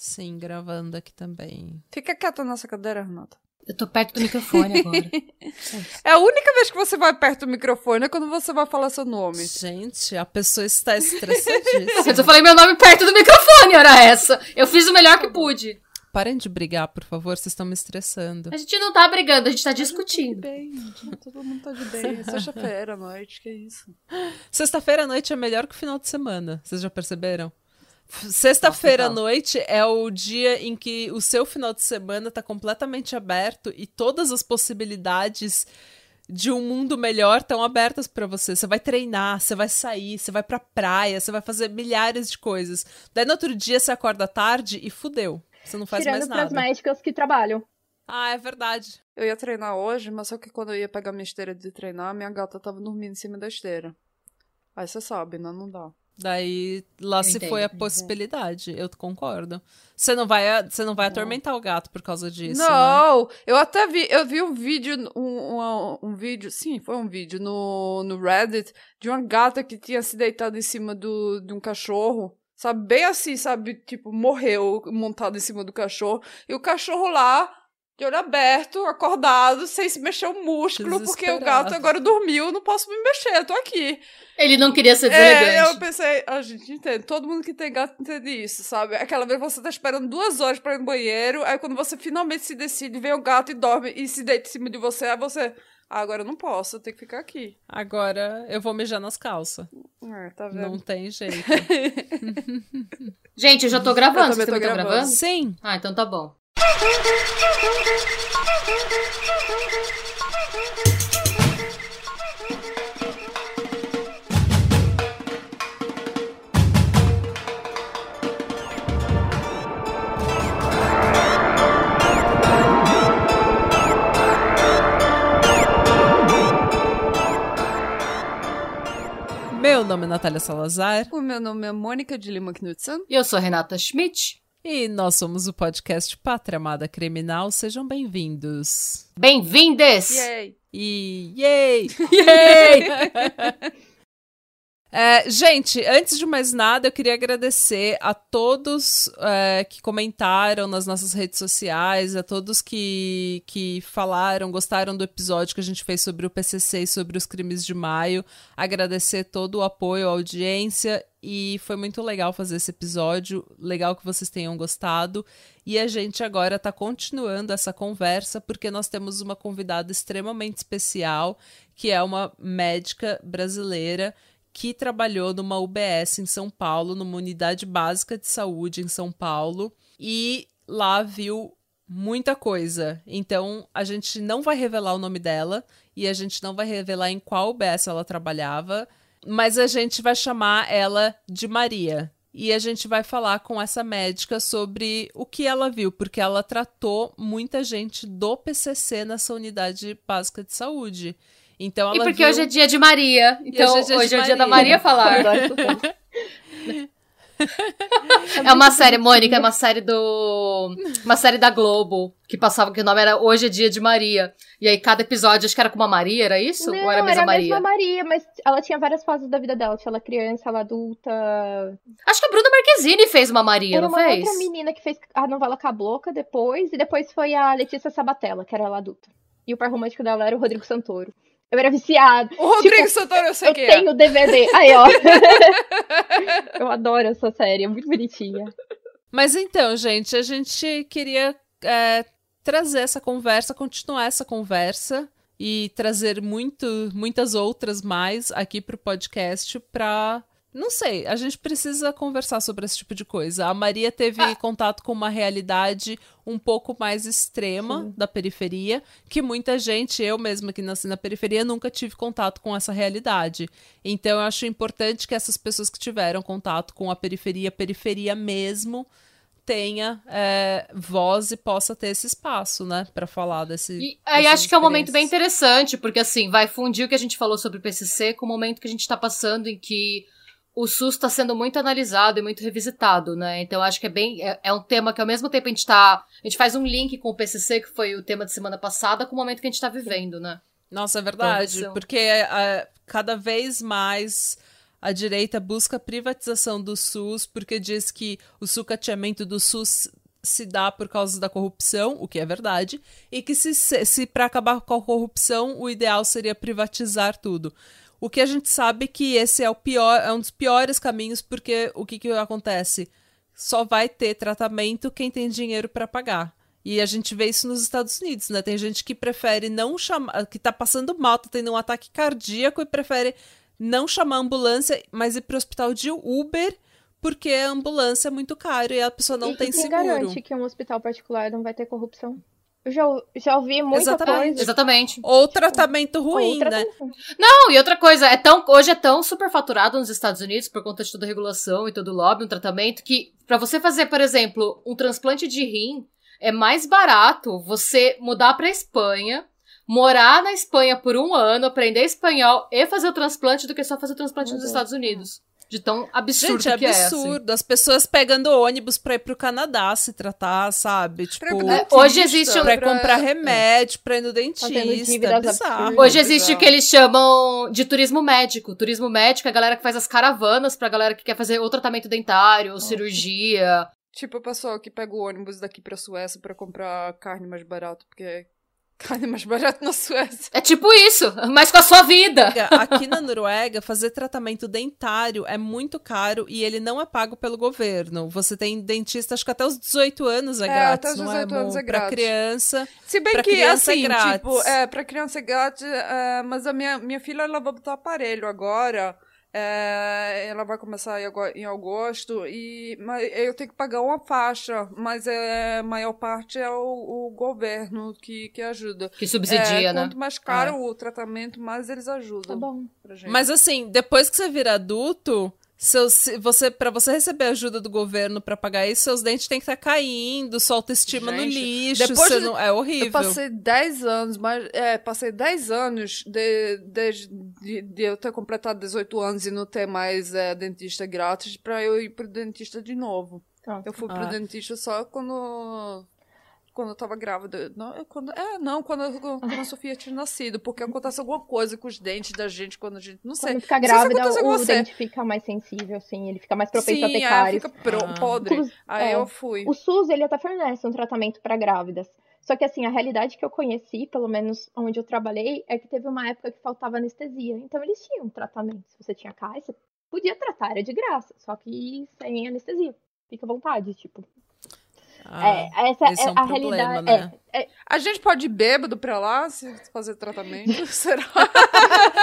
Sim, gravando aqui também. Fica quieta na nossa cadeira, Renata. Eu tô perto do microfone agora. É a única vez que você vai perto do microfone é quando você vai falar seu nome. Gente, a pessoa está estressadíssima. Mas eu falei meu nome perto do microfone, era essa. Eu fiz o melhor que pude. Parem de brigar, por favor, vocês estão me estressando. A gente não tá brigando, a gente tá Tá de discutindo. bem, gente. Todo mundo tá de bem. É sexta-feira à noite, que isso. Sexta-feira à noite é melhor que o final de semana. Vocês já perceberam? Sexta-feira à noite é o dia em que o seu final de semana tá completamente aberto e todas as possibilidades de um mundo melhor estão abertas pra você. Você vai treinar, você vai sair, você vai pra praia, você vai fazer milhares de coisas. Daí no outro dia você acorda tarde e fudeu. Você não faz Tirando mais pras nada. médicas que trabalham. Ah, é verdade. Eu ia treinar hoje, mas só que quando eu ia pegar minha esteira de treinar, minha gata tava dormindo em cima da esteira. Aí você sabe, né? Não dá. Daí lá Eu se entendo, foi a possibilidade. Eu concordo. Você não vai, você não vai atormentar o gato por causa disso. né? não, eu até vi, eu vi um vídeo, um, um, um vídeo, sim, foi um vídeo no, no Reddit de uma gata que tinha se deitado em cima do, de um cachorro. Sabe, bem assim, sabe, tipo, morreu montado em cima do cachorro. E o cachorro lá, de olho aberto, acordado, sem se mexer um músculo, porque o gato agora dormiu, não posso me mexer, eu tô aqui. Ele não queria ser É, deselegante. eu pensei, a gente entende, todo mundo que tem gato entende isso, sabe? Aquela vez você tá esperando duas horas pra ir no banheiro, aí quando você finalmente se decide, vem o gato e dorme e se deita em cima de você, aí você, ah, agora eu não posso, eu tenho que ficar aqui. Agora eu vou mijar nas calças. É, tá vendo? Não tem jeito. Gente, eu já tô gravando. Eu também tô gravando? Sim. Ah, então tá bom. Meu nome é Natália Salazar O meu nome é Mônica de Lima Knudsen. E eu sou a Renata Schmidt. E nós somos o podcast Pátria Amada Criminal. Sejam bem-vindos. Bem-vindes! E yay! Yay! É, gente, antes de mais nada, eu queria agradecer a todos é, que comentaram nas nossas redes sociais, a todos que, que falaram, gostaram do episódio que a gente fez sobre o PCC e sobre os crimes de maio. Agradecer todo o apoio, a audiência, e foi muito legal fazer esse episódio. Legal que vocês tenham gostado. E a gente agora está continuando essa conversa porque nós temos uma convidada extremamente especial, que é uma médica brasileira que trabalhou numa UBS em São Paulo, numa unidade básica de saúde em São Paulo, e lá viu muita coisa. Então, a gente não vai revelar o nome dela e a gente não vai revelar em qual UBS ela trabalhava, mas a gente vai chamar ela de Maria. E a gente vai falar com essa médica sobre o que ela viu, porque ela tratou muita gente do PCC nessa unidade básica de saúde. Então E ela porque viu... hoje é dia de Maria. Então, hoje hoje é é, dia de dia da Maria. Maria falar. É uma série, Mônica, é uma série do. Uma série da Globo, que passava que o nome era Hoje é Dia de Maria. E aí cada episódio, acho que era com uma Maria, era isso? Não, Ou era a mesma Maria? mesma Maria, mas ela tinha várias fases da vida dela. Tinha ela criança, ela adulta. Acho que a Bruna Marquezine fez uma Maria, Era não uma fez? outra menina que fez a novela Cabloca depois, e depois foi a Letícia Sabatella, que era ela adulta. E o par romântico dela era o Rodrigo Santoro. Eu era viciada. O Rodrigo Tipo, Santoro, eu sei Eu quem é. tenho DVD. Aí, ó. eu adoro essa série, é muito bonitinha. Mas então, gente, a gente queria é, trazer essa conversa, continuar essa conversa e trazer muito, muitas outras mais aqui pro podcast pra. Não sei, a gente precisa conversar sobre esse tipo de coisa. A Maria teve contato com uma realidade um pouco mais extrema da periferia, que muita gente, eu mesma que nasci na periferia, nunca tive contato com essa realidade. Então eu acho importante que essas pessoas que tiveram contato com a periferia, periferia mesmo, tenha é, voz e possa ter esse espaço, né, Pra falar desse. E aí acho que é um momento bem interessante, porque assim, vai fundir o que a gente falou sobre o PCC com o momento que a gente tá passando em que o SUS está sendo muito analisado e muito revisitado, né? Então acho que é bem é, é um tema que ao mesmo tempo a gente tá, a gente faz um link com o PCC que foi o tema de semana passada com o momento que a gente tá vivendo, né? Nossa, é verdade. Então, porque é, cada vez mais a direita busca a privatização do SUS porque diz que o sucateamento do SUS se dá por causa da corrupção, o que é verdade, e que se, se para acabar com a corrupção o ideal seria privatizar tudo. O que a gente sabe que esse é o pior, é um dos piores caminhos, porque o que, que acontece? Só vai ter tratamento quem tem dinheiro para pagar. E a gente vê isso nos Estados Unidos, né? Tem gente que prefere não chamar, que tá passando mal, tá tendo um ataque cardíaco e prefere não chamar a ambulância, mas ir pro hospital de Uber, porque a ambulância é muito caro e a pessoa não e, tem e quem seguro. garante que um hospital particular não vai ter corrupção? Eu já, já ouvi muita Exatamente. coisa. Exatamente. Ou tratamento ruim, Outra né? coisa. Não, e outra coisa, é tão, hoje é tão superfaturado nos Estados Unidos por conta de toda a regulação e todo o lobby, um tratamento, que pra você fazer, por exemplo, um transplante de rim, é mais barato você mudar pra Espanha, morar na Espanha por um ano, aprender espanhol e fazer o transplante do que só fazer o transplante Meu nos Deus. Estados Unidos. De tão absurdo Gente, é que é. assim. absurdo. As pessoas pegando ônibus pra ir pro Canadá se tratar, sabe? Tipo, dentista, hoje existe um- pra- comprar remédio, pra ir no dentista. Fazendo É bizarro. Hoje existe o que eles chamam de turismo médico. Turismo médico é a galera que faz as caravanas pra galera que quer fazer ou tratamento dentário, ou cirurgia. Tipo o pessoal que pega o ônibus daqui pra Suécia pra comprar carne mais barato, porque carne mais barato na Suécia. É tipo isso, mas com a sua vida. Aqui na Noruega, fazer tratamento dentário é muito caro e ele não é pago pelo governo. Você tem dentista, acho que até os 18 anos é, É, grátis, até os não 18 é, anos é Pra grátis. criança. Se bem Pra que, criança é assim, grátis. tipo, é, pra criança é grátis, é, mas a minha, minha filha, ela vai botar aparelho agora, é, ela vai começar em ago- em agosto, e mas eu tenho que pagar uma faixa, mas é, a maior parte é o, o governo que, que ajuda. Que subsidia, é, né? Quanto mais caro o tratamento, mais eles Tá ajudam bom. pra gente. Mas assim, depois que você vira adulto, seus, se você, para você receber ajuda do governo pra pagar isso, seus dentes têm que estar caindo, sua autoestima no Gente, lixo. depois você de- não, é horrível. Eu passei 10 anos, mas é, passei 10 anos de, de, de, de eu ter completado 18 anos e não ter mais é, dentista grátis pra eu ir pro dentista de novo. Tá. Eu fui Ah. pro dentista só quando quando eu tava grávida. Não, é quando, é, não, quando, quando a Sofia tinha nascido, porque acontece alguma coisa com os dentes da gente quando a gente não sei. Quando fica se grávida, com o você. dente fica mais sensível, assim, ele fica mais propenso a Sim, ter é, cáries. fica pro, Ah. podre. Aí é. eu fui. O SUS, ele até fornece um tratamento para grávidas. Só que, assim, a realidade que eu conheci, pelo menos onde eu trabalhei, é que teve uma época que faltava anestesia. Então, eles tinham um tratamento. Se você tinha cárie, você podia tratar, era de graça. Só que sem anestesia. Fica à vontade, tipo. Ah, é, essa esse é, é um a problema, realidade. né? É, é, A gente pode ir bêbado pra lá se fazer tratamento? Será?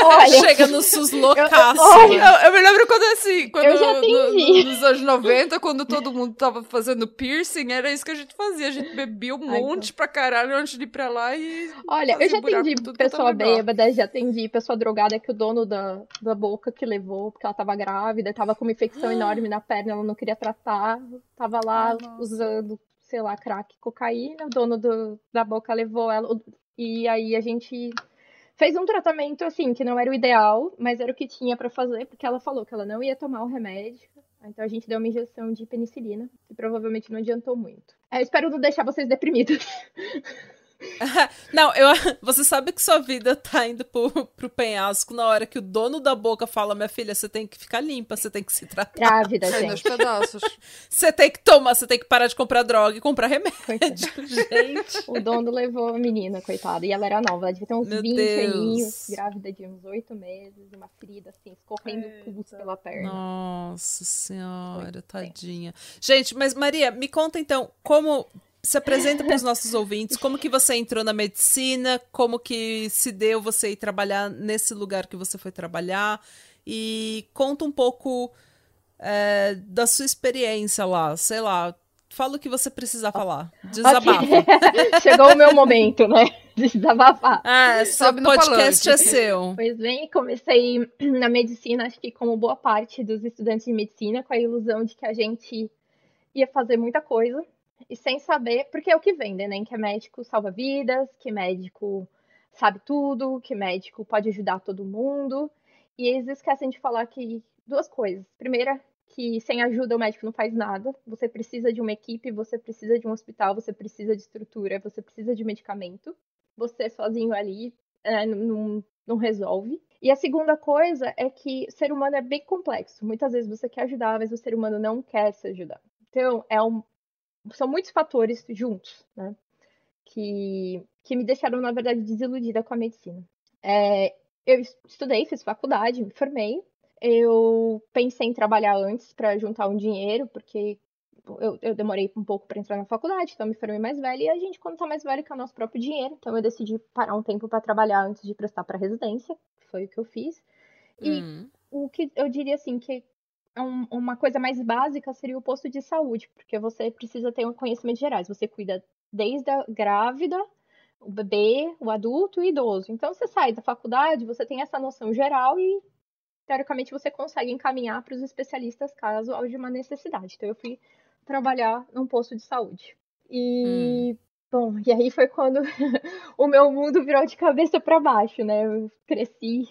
olha, Chega no SUS loucaço. olha, Eu, eu me lembro quando assim, quando Eu já no- nos anos 90, quando todo mundo tava fazendo piercing, era isso que a gente fazia. A gente bebia um Ai, monte pra caralho antes de ir pra lá e. Olha, eu já atendi é pessoa lugar. bêbada, já atendi pessoa drogada que o dono da, da boca que levou, porque ela tava grávida, tava com uma infecção enorme na perna, ela não queria tratar, tava lá Ah, usando, sei lá, crack, cocaína, o dono do, da boca levou ela, e aí a gente fez um tratamento, assim, que não era o ideal, mas era o que tinha pra fazer, porque ela falou que ela não ia tomar o remédio, então a gente deu uma injeção de penicilina, que provavelmente não adiantou muito. É, Eu espero não deixar vocês deprimidos. Não, eu, você sabe que sua vida tá indo pro, pro penhasco na hora que o dono da boca fala: minha filha, você tem que ficar limpa, você tem que se tratar, Grávida, gente. pedaços. você tem que tomar, você tem que parar de comprar droga e comprar remédio. Coitada. Gente. O dono levou a menina, coitada. E ela era nova, ela devia ter uns Meu 20 Deus. aninhos, grávida de uns 8 meses, uma ferida assim, escorrendo pus pela perna. Nossa senhora, Foi tadinha. Gente, mas Maria, me conta então como se apresenta para os nossos ouvintes, como que você entrou na medicina, como que se deu você ir trabalhar nesse lugar que você foi trabalhar e conta um pouco é, da sua experiência lá, sei lá, fala o que você precisar falar, desabafa. Ok. Chegou o meu momento, né? De desabafar. Ah, seu Sobe no podcast falante. é seu. Pois bem, comecei na medicina, acho que como boa parte dos estudantes de medicina, com a ilusão de que a gente ia fazer muita coisa e sem saber, porque é o que vendem, né? Que médico salva vidas, que médico sabe tudo, que médico pode ajudar todo mundo. E eles esquecem de falar que duas coisas. Primeira, que sem ajuda o médico não faz nada. Você precisa de uma equipe, você precisa de um hospital, você precisa de estrutura, você precisa de medicamento. Você sozinho ali é, não, não resolve. E a segunda coisa é que ser humano é bem complexo. Muitas vezes você quer ajudar, mas o ser humano não quer se ajudar. Então, é um, são muitos fatores juntos, né? Que, que me deixaram, na verdade, desiludida com a medicina. É, eu estudei, fiz faculdade, me formei. Eu pensei em trabalhar antes para juntar um dinheiro, porque eu, eu demorei um pouco para entrar na faculdade, então me formei mais velha. E a gente, quando tá mais velho, quer o nosso próprio dinheiro. Então eu decidi parar um tempo para trabalhar antes de prestar para residência, que foi o que eu fiz. E hum. o que eu diria assim, que um, uma coisa mais básica seria o posto de saúde, porque você precisa ter um conhecimento gerais. Você cuida desde a grávida, o bebê, o adulto e o idoso. Então você sai da faculdade, você tem essa noção geral e teoricamente você consegue encaminhar para os especialistas caso haja uma necessidade. Então eu fui trabalhar num posto de saúde. E hum. bom, e aí foi quando o meu mundo virou de cabeça para baixo, né? Eu cresci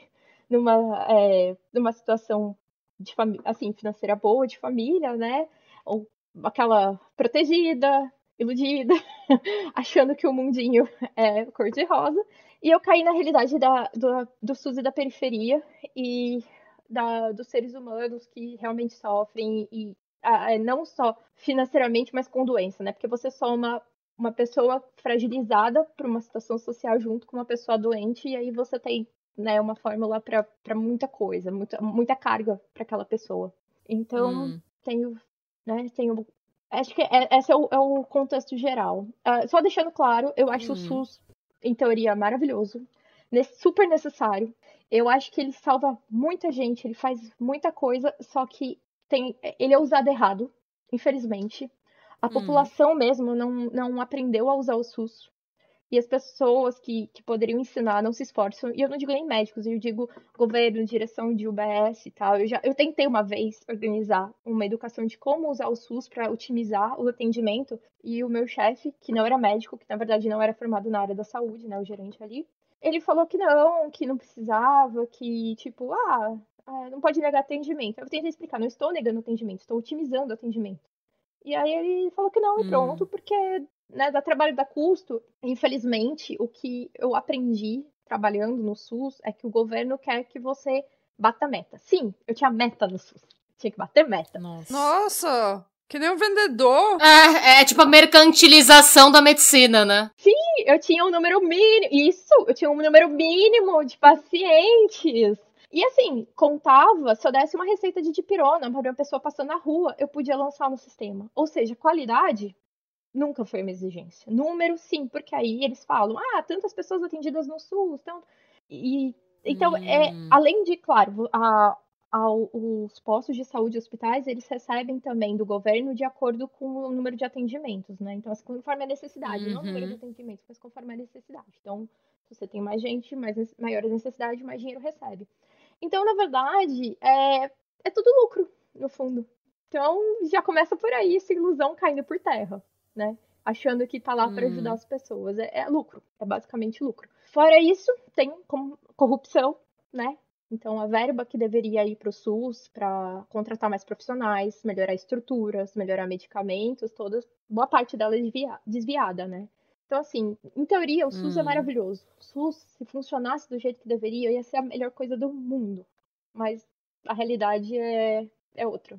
numa, é, numa situação de assim, financeira boa, de família, né? Ou aquela protegida, iludida, achando que o mundinho é cor-de-rosa. E eu caí na realidade da, do, do SUS e da periferia e da, dos seres humanos que realmente sofrem e não só financeiramente, mas com doença, né? Porque você soma uma pessoa fragilizada por uma situação social junto com uma pessoa doente e aí você tem né, uma fórmula para muita coisa, muita, muita carga para aquela pessoa. Então, hum. tenho, né, tenho acho que é, esse é o, é o contexto geral. Uh, só deixando claro, eu acho hum. o SUS, em teoria, maravilhoso, super necessário. Eu acho que ele salva muita gente, ele faz muita coisa, só que tem, ele é usado errado, infelizmente. A hum. população mesmo não, não aprendeu a usar o SUS. E as pessoas que, que poderiam ensinar não se esforçam. E eu não digo nem médicos, eu digo governo, direção de UBS e tal. Eu, já, eu tentei uma vez organizar uma educação de como usar o SUS para otimizar o atendimento. E o meu chefe, que não era médico, que na verdade não era formado na área da saúde, né, o gerente ali, ele falou que não, que não precisava, que tipo, ah, é, não pode negar atendimento. Eu tentei explicar, não estou negando atendimento, estou otimizando o atendimento. E aí ele falou que não, e hum. pronto, porque né, dá trabalho, dá custo. Infelizmente, o que eu aprendi trabalhando no SUS é que o governo quer que você bata meta. Sim, eu tinha meta no SUS. Tinha que bater meta. Nossa! Nossa que nem um vendedor. É, é tipo a mercantilização da medicina, né? Sim, eu tinha um número mínimo. Isso, eu tinha um número mínimo de pacientes. E assim, contava, se eu desse uma receita de dipirona para uma pessoa passando na rua, eu podia lançar no sistema. Ou seja, qualidade nunca foi uma exigência. Número, sim, porque aí eles falam, ah, tantas pessoas atendidas no SUS, então... E, então, é, hum. é, além de, claro, a, a, os postos de saúde e hospitais, eles recebem também do governo de acordo com o número de atendimentos, né? Então, assim, conforme a necessidade, uhum. não o número de uhum. atendimentos, mas conforme a necessidade. Então, se você tem mais gente, mais, maior a necessidade, mais dinheiro recebe. Então, na verdade, é, é tudo lucro, no fundo. Então, já começa por aí essa ilusão caindo por terra, né? Achando que tá lá para ajudar hum. as pessoas. É, é, lucro, é basicamente lucro. Fora isso, tem corrupção, né? Então, a verba que deveria ir para o SUS para contratar mais profissionais, melhorar estruturas, melhorar medicamentos, todas, boa parte dela é desviada, né? Então, assim, em teoria, o SUS é hum. é maravilhoso. O SUS, se funcionasse do jeito que deveria, ia ser a melhor coisa do mundo. Mas a realidade é, é outra.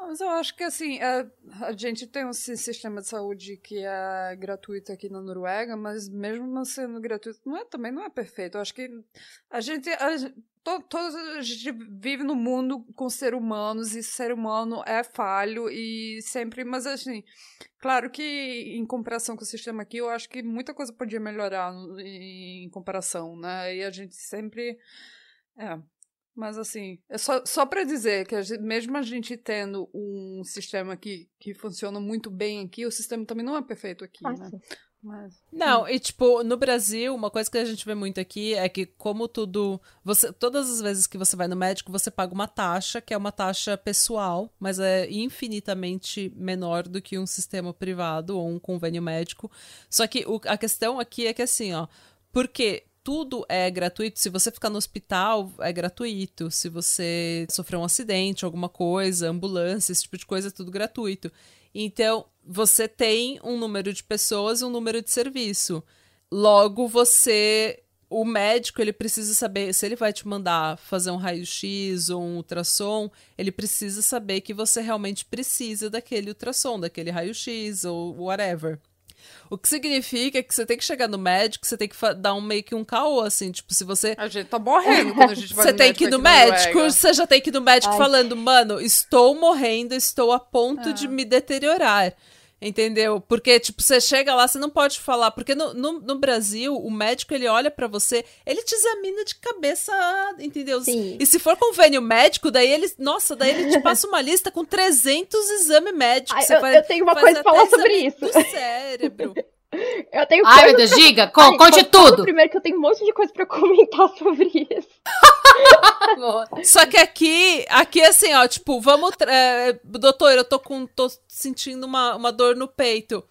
Mas eu acho que assim, a, a gente tem um sistema de saúde que é gratuito aqui na Noruega, mas mesmo sendo gratuito, não é, também não é perfeito. Eu acho que a gente, a, to, a gente vive no mundo com seres humanos e ser humano é falho e sempre, mas assim, claro que em comparação com o sistema aqui, eu acho que muita coisa podia melhorar em comparação, né? E a gente sempre é, mas assim, é só, só para dizer que a gente, mesmo a gente tendo um sistema que, que funciona muito bem aqui, o sistema também não é perfeito aqui, ah, né? Mas, não, e tipo, no Brasil, uma coisa que a gente vê muito aqui é que, como tudo. Você, todas as vezes que você vai no médico, você paga uma taxa, que é uma taxa pessoal, mas é infinitamente menor do que um sistema privado ou um convênio médico. Só que o, a questão aqui é que assim, ó. Porque tudo é gratuito. Se você ficar no hospital, é gratuito. Se você sofrer um acidente, alguma coisa, ambulância, esse tipo de coisa, é tudo gratuito. Então, você tem um número de pessoas e um número de serviço. Logo, você o médico ele precisa saber se ele vai te mandar fazer um raio-x ou um ultrassom, ele precisa saber que você realmente precisa daquele ultrassom, daquele raio-x ou whatever. O que significa que você tem que chegar no médico, você tem que dar um meio que um caô, assim, tipo, se você. A gente tá morrendo quando a gente vai Você no tem que ir no médico, você já tem que ir no médico Ai. falando, mano, estou morrendo, estou a ponto É. de me deteriorar. Entendeu? Porque, tipo, você chega lá, você não pode falar. Porque no, no, no Brasil, o médico, ele olha pra você, ele te examina de cabeça, entendeu? Sim. E se for convênio médico, daí ele, nossa, daí ele te passa uma lista com 300 exames médicos. Ai, Você eu- faz- eu tenho uma coisa pra falar sobre isso. Do cérebro. Eu tenho Ai, coisa meu Deus, diga, Ai, conte tudo. Primeiro que eu tenho um monte de coisa pra comentar sobre isso. Só que aqui, aqui assim, ó, tipo, vamos. é, doutor, eu tô com. tô sentindo uma, uma dor no peito.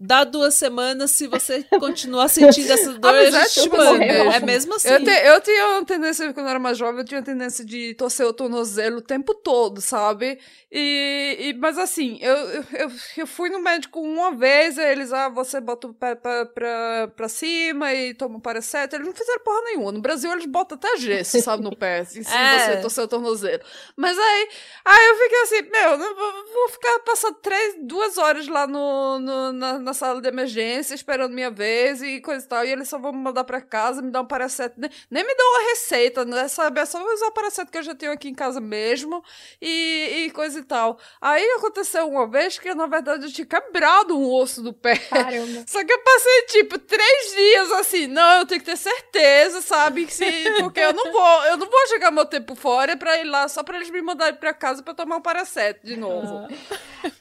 Dá duas semanas, se você continuar sentindo essa dor, mas a é gente te manda. É mesmo assim. Eu, te- eu tinha uma tendência, quando eu era mais jovem, eu tinha tendência de torcer o tornozelo o tempo todo, sabe? E, e- mas assim, eu, eu, eu, fui no médico uma vez, aí eles, ah, você bota o pé pra, pra, pra cima e toma um paracetamol. Eles não fizeram porra nenhuma. No Brasil, eles botam até gesso, sabe, no pé, assim, se É. você torcer o tornozelo. Mas aí, aí eu fiquei assim, meu, vou ficar passando três, duas horas lá no, no- na, na sala de emergência, esperando minha vez e coisa e tal. E eles só vão me mandar pra casa, me dar um paracetamol. Nem, nem me dão uma receita, né? Sabe? É só usar o paracetamol que eu já tenho aqui em casa mesmo e, e coisa e tal. Aí aconteceu uma vez que, na verdade, eu tinha quebrado um osso do pé. Caramba. Só que eu passei, tipo, três dias assim, não, eu tenho que ter certeza, sabe? Que se, porque eu não vou, eu não vou jogar meu tempo fora pra ir lá só pra eles me mandarem pra casa pra tomar um paracetamol de novo.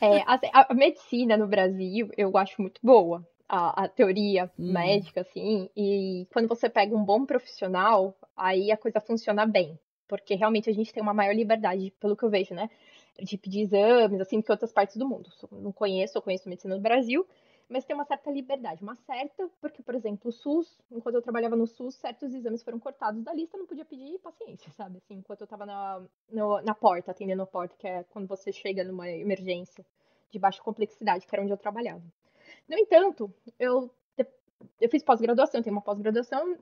É, assim, a, a medicina no Brasil eu acho muito boa. A, a teoria Hum. médica, assim, e quando você pega um bom profissional, aí a coisa funciona bem. Porque realmente a gente tem uma maior liberdade, pelo que eu vejo, né? De pedir exames, assim, que outras partes do mundo. Não conheço, eu conheço medicina no Brasil, mas tem uma certa liberdade. Uma certa, porque, por exemplo, o SUS, enquanto eu trabalhava no SUS, certos exames foram cortados da lista, não podia pedir paciência, sabe? Assim, enquanto eu tava na, no- na porta, atendendo a porta, que é quando você chega numa emergência de baixa complexidade, que era onde eu trabalhava. No entanto, eu, eu fiz pós-graduação, tenho uma pós-graduação,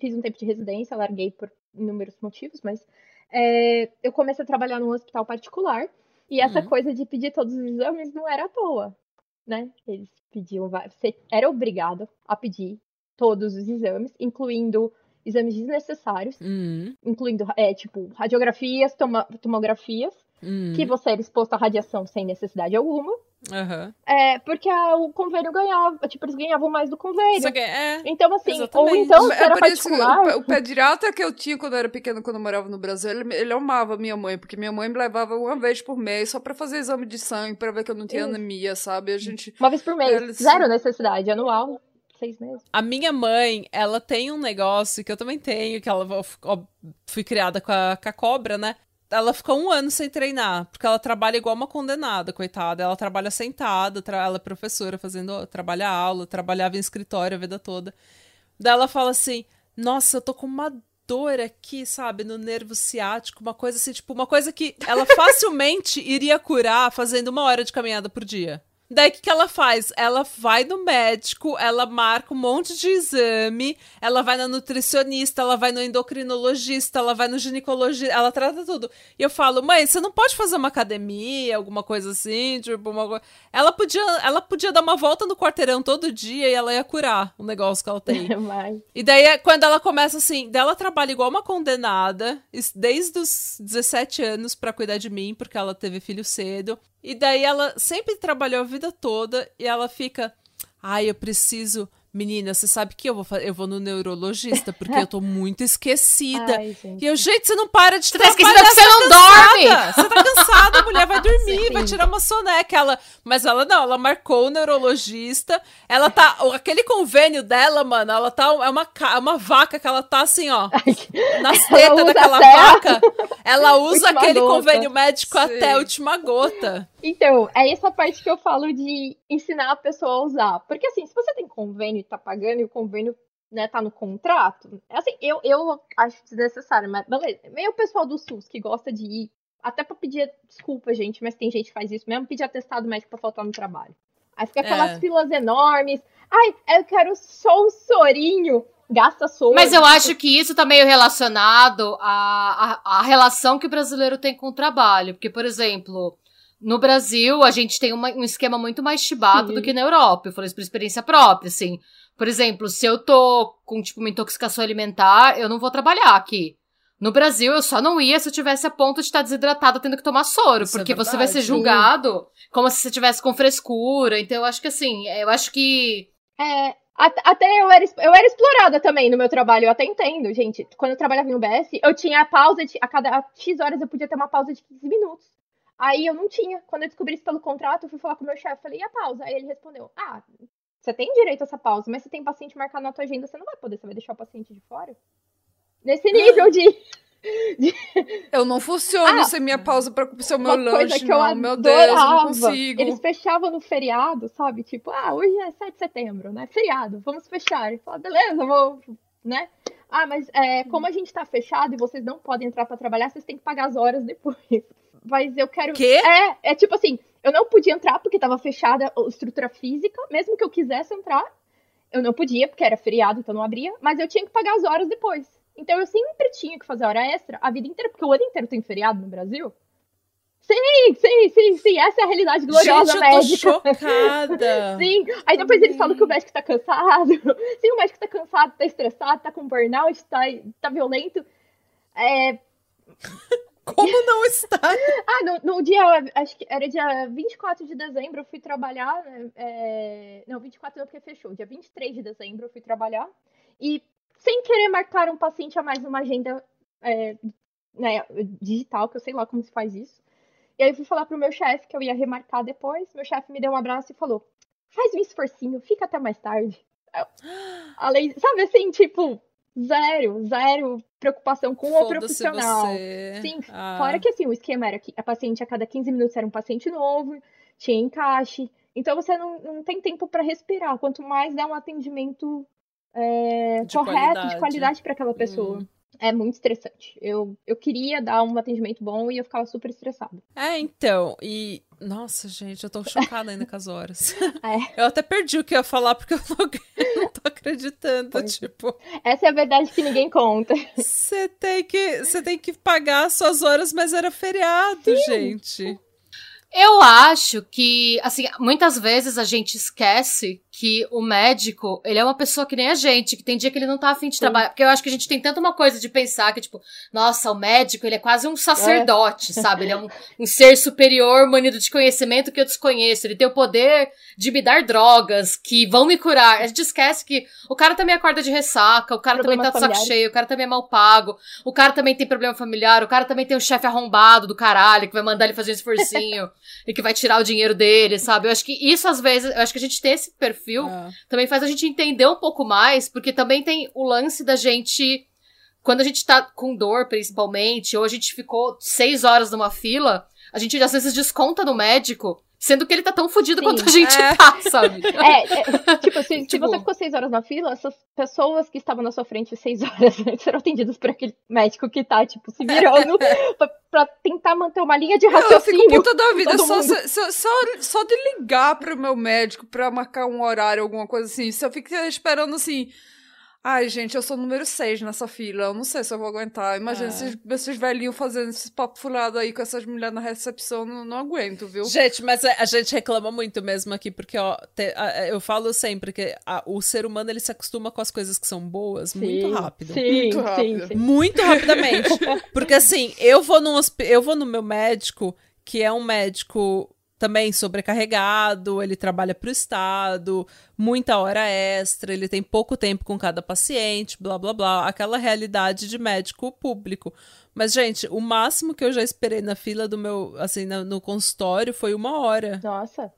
fiz um tempo de residência, larguei por inúmeros motivos, mas é, eu comecei a trabalhar num hospital particular, e essa Uhum. coisa de pedir todos os exames não era à toa, né? Eles pediam, você era obrigado a pedir todos os exames, incluindo exames desnecessários, Hum, incluindo, é, tipo, radiografias, toma- tomografias, hum, que você era exposto à radiação sem necessidade alguma, aham. é, porque a- o convênio ganhava, tipo, eles ganhavam mais do convênio. Que é. Então, assim, ou Exatamente. então, se É era isso que particular, o, o pediatra que eu tinha quando eu era pequena, quando eu morava no Brasil, ele, ele amava minha mãe, porque minha mãe me levava uma vez por mês só pra fazer exame de sangue, pra ver que eu não tinha Isso. anemia, sabe? A gente. uma vez por mês, zero necessidade, anual, seis meses. A minha mãe, ela tem um negócio que eu também tenho, que ela ó, fui criada com a, com a cobra, né? Ela ficou um ano sem treinar, porque ela trabalha igual uma condenada, coitada. Ela trabalha sentada, tra- ela é professora, fazendo, trabalha aula, trabalhava em escritório a vida toda. Daí ela fala assim: Nossa, eu tô com uma dor aqui, sabe, no nervo ciático, uma coisa assim, tipo, uma coisa que ela facilmente iria curar fazendo uma hora de caminhada por dia. Daí o que, que ela faz? Ela vai no médico, ela marca um monte de exame, ela vai na nutricionista, ela vai no endocrinologista, ela vai no ginecologista, ela trata tudo. E eu falo, mãe, você não pode fazer uma academia, alguma coisa assim, tipo, uma coisa. Ela podia, ela podia dar uma volta no quarteirão todo dia e ela ia curar o negócio que ela tem. E daí, é quando ela começa assim, daí ela trabalha igual uma condenada, es- desde os 17 anos pra cuidar de mim, porque ela teve filho cedo. E daí ela sempre trabalhou a vida toda e ela fica, ai, eu preciso. Menina, você sabe que eu vou, eu vou no neurologista porque eu tô muito esquecida. ai, gente. E eu, gente, você não para de Você tá trabalhar, esquecida porque você tá não cansada. Você tá cansada, a mulher vai dormir, Sim. vai tirar uma soneca. Ela, mas ela não, ela marcou o neurologista. Ela tá. Aquele convênio dela, mano, ela tá. É uma, ca- uma vaca que ela tá assim, ó. Nas tetas daquela vaca. Ela usa Última aquele gota. convênio médico Sim. até a última gota. Então, é essa parte que eu falo de ensinar a pessoa a usar. Porque assim, se você tem convênio e tá pagando e o convênio né, tá no contrato, é assim, eu, eu acho desnecessário, mas beleza. Meio o pessoal do SUS que gosta de ir, até pra pedir desculpa, gente, mas tem gente que faz isso mesmo, pedir atestado médico pra faltar no trabalho. Aí fica aquelas É. filas enormes. Ai, eu quero só um sorinho. gasta soro. Mas eu acho que isso tá meio relacionado à, à, à relação que o brasileiro tem com o trabalho. Porque, por exemplo, no Brasil, a gente tem uma, um esquema muito mais chibado Sim. do que na Europa. Eu falei isso por experiência própria, assim. Por exemplo, se eu tô com, tipo, uma intoxicação alimentar, eu não vou trabalhar aqui. No Brasil, eu só não ia se eu tivesse a ponto de estar desidratada tendo que tomar soro. Isso é porque você vai ser julgado como se você tivesse com frescura. Então, eu acho que assim, eu acho que É, at- até eu era, eu era explorada também no meu trabalho, eu até entendo, gente. Quando eu trabalhava em UBS, eu tinha pausa de. A cada X horas eu podia ter uma pausa de 15 minutos. Aí eu não tinha. Quando eu descobri isso pelo contrato, eu fui falar com o meu chefe, falei, e a pausa? Aí ele respondeu: Ah, você tem direito a essa pausa, mas se tem paciente marcado na tua agenda, você não vai poder, você vai deixar o paciente de fora? Nesse nível de. Eu não funciono Ah, sem minha pausa pra ser o meu lanche, que eu não. Meu Deus, eu adorava. não consigo. Eles fechavam no feriado, sabe? Tipo, ah, hoje é 7 de setembro, né? Feriado, vamos fechar. Eu falava, beleza, vou, né? Ah, mas é, como a gente tá fechado e vocês não podem entrar pra trabalhar, vocês têm que pagar as horas depois. Mas eu quero. Quê? É, é tipo assim, eu não podia entrar porque tava fechada a estrutura física, mesmo que eu quisesse entrar, eu não podia, porque era feriado, então não abria, mas eu tinha que pagar as horas depois. Então eu sempre tinha que fazer hora extra a vida inteira, porque o ano inteiro tem feriado no Brasil. Sim, sim, sim, sim, essa é a realidade gloriosa Gente, eu tô médica. chocada. Sim, aí depois eles falam que o médico tá cansado. Sim, o médico tá cansado, tá estressado, tá com burnout, tá, tá violento. É, Como não está? ah, no, no dia, acho que era dia 24 de dezembro, eu fui trabalhar, né, é, não, 24 não, porque fechou, dia 23 de dezembro eu fui trabalhar, e sem querer marcar um paciente a mais numa agenda é, né, digital, que eu sei lá como se faz isso, e aí eu fui falar pro meu chefe que eu ia remarcar depois, meu chefe me deu um abraço e falou, faz um esforcinho, fica até mais tarde. Eu- Além, sabe assim, tipo, zero, zero preocupação com o profissional. você. Sim, Ah. Fora que assim, o esquema era que a paciente a cada 15 minutos era um paciente novo, tinha encaixe. Então você não, não tem tempo para respirar. Quanto mais dá um atendimento é, De correto, qualidade. de qualidade para aquela pessoa. Hum. É muito estressante. Eu, eu queria dar um atendimento bom e eu ficava super estressada. É, então, e. Nossa, gente, eu tô chocada ainda com as horas. É. Eu até perdi o que eu ia falar porque eu não, eu não tô acreditando. Pois. Tipo, Essa é a verdade que ninguém conta. você tem que você tem que pagar as suas horas, mas era feriado, gente. Eu acho que, assim, muitas vezes a gente esquece que o médico, ele é uma pessoa que nem a gente, que tem dia que ele não tá afim de trabalhar. Porque eu acho que a gente tem tanto uma coisa de pensar que, tipo, nossa, o médico, ele é quase um sacerdote, sabe? Ele é um, um ser superior, munido de conhecimento que eu desconheço. Ele tem o poder de me dar drogas que vão me curar. A gente esquece que o cara também acorda de ressaca, o cara também tá de saco cheio, o cara também é mal pago, o cara também tem problema familiar, o cara também tem um chefe arrombado do caralho que vai mandar ele fazer um esforcinho e que vai tirar o dinheiro dele, sabe? Eu acho que isso às vezes, eu acho que a gente tem esse perfil Ah. também faz a gente entender um pouco mais, porque também tem o lance da gente. Quando a gente tá com dor, principalmente, ou a gente ficou seis horas numa fila, a gente às vezes desconta no médico, sendo que ele tá tão fudido Sim. quanto a gente É. tá, sabe? É, é, tipo, se, se Tipo- você ficou seis horas na fila, essas pessoas que estavam na sua frente seis horas antes serão atendidas por aquele médico que tá, tipo, se virando pra, pra tentar manter uma linha de Eu fico raciocínio. puta da vida. Só, se- só, só, só de ligar pro meu médico pra marcar um horário, alguma coisa assim. Se eu fico esperando assim. Ai, gente, eu sou número 6 nessa fila. Eu não sei se eu vou aguentar. Imagina Ah. esses, esses velhinhos fazendo esse papo furado aí com essas mulheres na recepção. Não, não aguento, viu? Gente, mas a, a gente reclama muito mesmo aqui, porque, ó, te- a- eu falo sempre que a- o ser humano ele se acostuma com as coisas que são boas muito Sim, rápido. Sim, Muito sim, rápido. sim. Muito rapidamente. Porque assim, eu vou num eu vou no meu médico, que é um médico também sobrecarregado, ele trabalha pro estado, muita hora extra, ele tem pouco tempo com cada paciente, blá blá blá, aquela realidade de médico público. Mas gente, o máximo que eu já esperei na fila do meu, assim, na- no consultório foi uma hora, Nossa,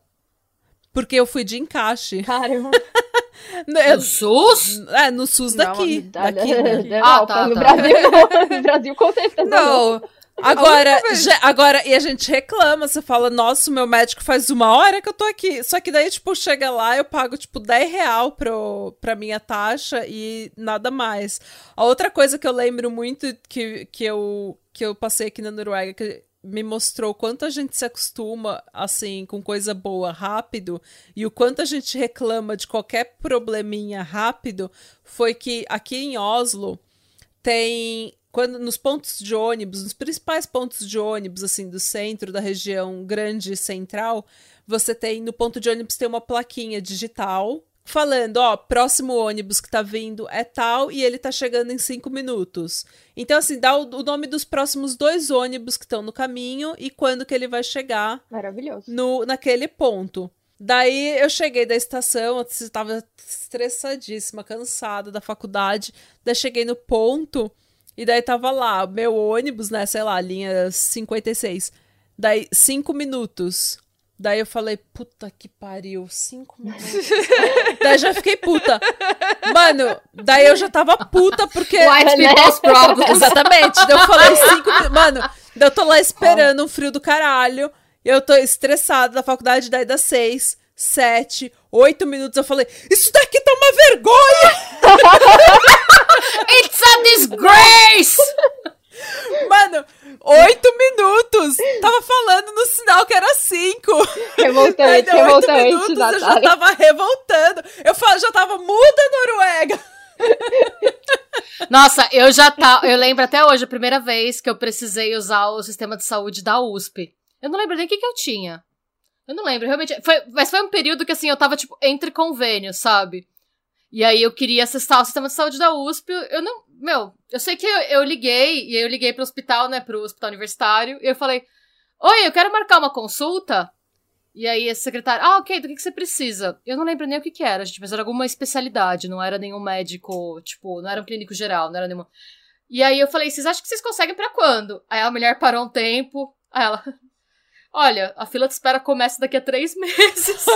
porque eu fui de encaixe. caramba. Eu- No SUS? é, no SUS Não, daqui, Da- daqui, da- né? da- Ah, tá, no tá. Brasil não. No Brasil com certeza não. Não, Agora, já- agora, e a gente reclama, você fala, nossa, o meu médico faz uma hora que eu tô aqui. Só que daí, tipo, chega lá, eu pago, tipo, 10 real pro, pra minha taxa e nada mais. A outra coisa que eu lembro muito que, que, eu, que eu passei aqui na Noruega, que me mostrou o quanto a gente se acostuma, assim, com coisa boa rápido e o quanto a gente reclama de qualquer probleminha rápido foi que aqui em Oslo tem. Quando, nos pontos de ônibus, nos principais pontos de ônibus, assim, do centro, da região grande central, você tem, no ponto de ônibus, tem uma plaquinha digital falando, ó, próximo ônibus que tá vindo é tal e ele tá chegando em cinco minutos. Então, assim, dá o, o nome dos próximos dois ônibus que estão no caminho e quando que ele vai chegar. Maravilhoso. No, naquele ponto. Daí eu cheguei da estação, eu estava estressadíssima, cansada da faculdade. Daí cheguei no ponto e daí tava lá, meu ônibus, né, sei lá, linha 56. Daí, cinco minutos. Daí eu falei, puta que pariu, cinco minutos. daí já fiquei puta. Mano, daí eu já tava puta porque. White people's problems. Exatamente. Daí eu falei cinco minutos. Mano, daí eu tô lá esperando um frio do caralho. Eu tô estressada da faculdade, daí das seis, sete, oito minutos. Eu falei, isso daqui tá uma vergonha! It's a disgrace! Mano, oito minutos! Tava falando no sinal que era cinco. Aí Revoltante, oito revoltante, minutos, eu já Natália. tava revoltando. Eu falo, já tava muda, Noruega! Nossa, eu já tá. Eu lembro até hoje, a primeira vez que eu precisei usar o sistema de saúde da USP. Eu não lembro nem o que, que eu tinha. Eu não lembro, realmente. Foi, mas foi um período que assim, eu tava, tipo, entre convênios, sabe? E aí eu queria acessar o sistema de saúde da USP. Eu não. Meu, eu sei que eu, eu liguei, e eu liguei pro hospital, né? Pro hospital universitário, e eu falei: Oi, eu quero marcar uma consulta. E aí esse secretário, ah, ok, do que, que você precisa? Eu não lembro nem o que, que era, gente, mas era alguma especialidade, não era nenhum médico, tipo, não era um clínico geral, não era nenhum. E aí eu falei, vocês acham que vocês conseguem pra quando? Aí a mulher parou um tempo, aí ela. Olha, a fila de espera começa daqui a três meses.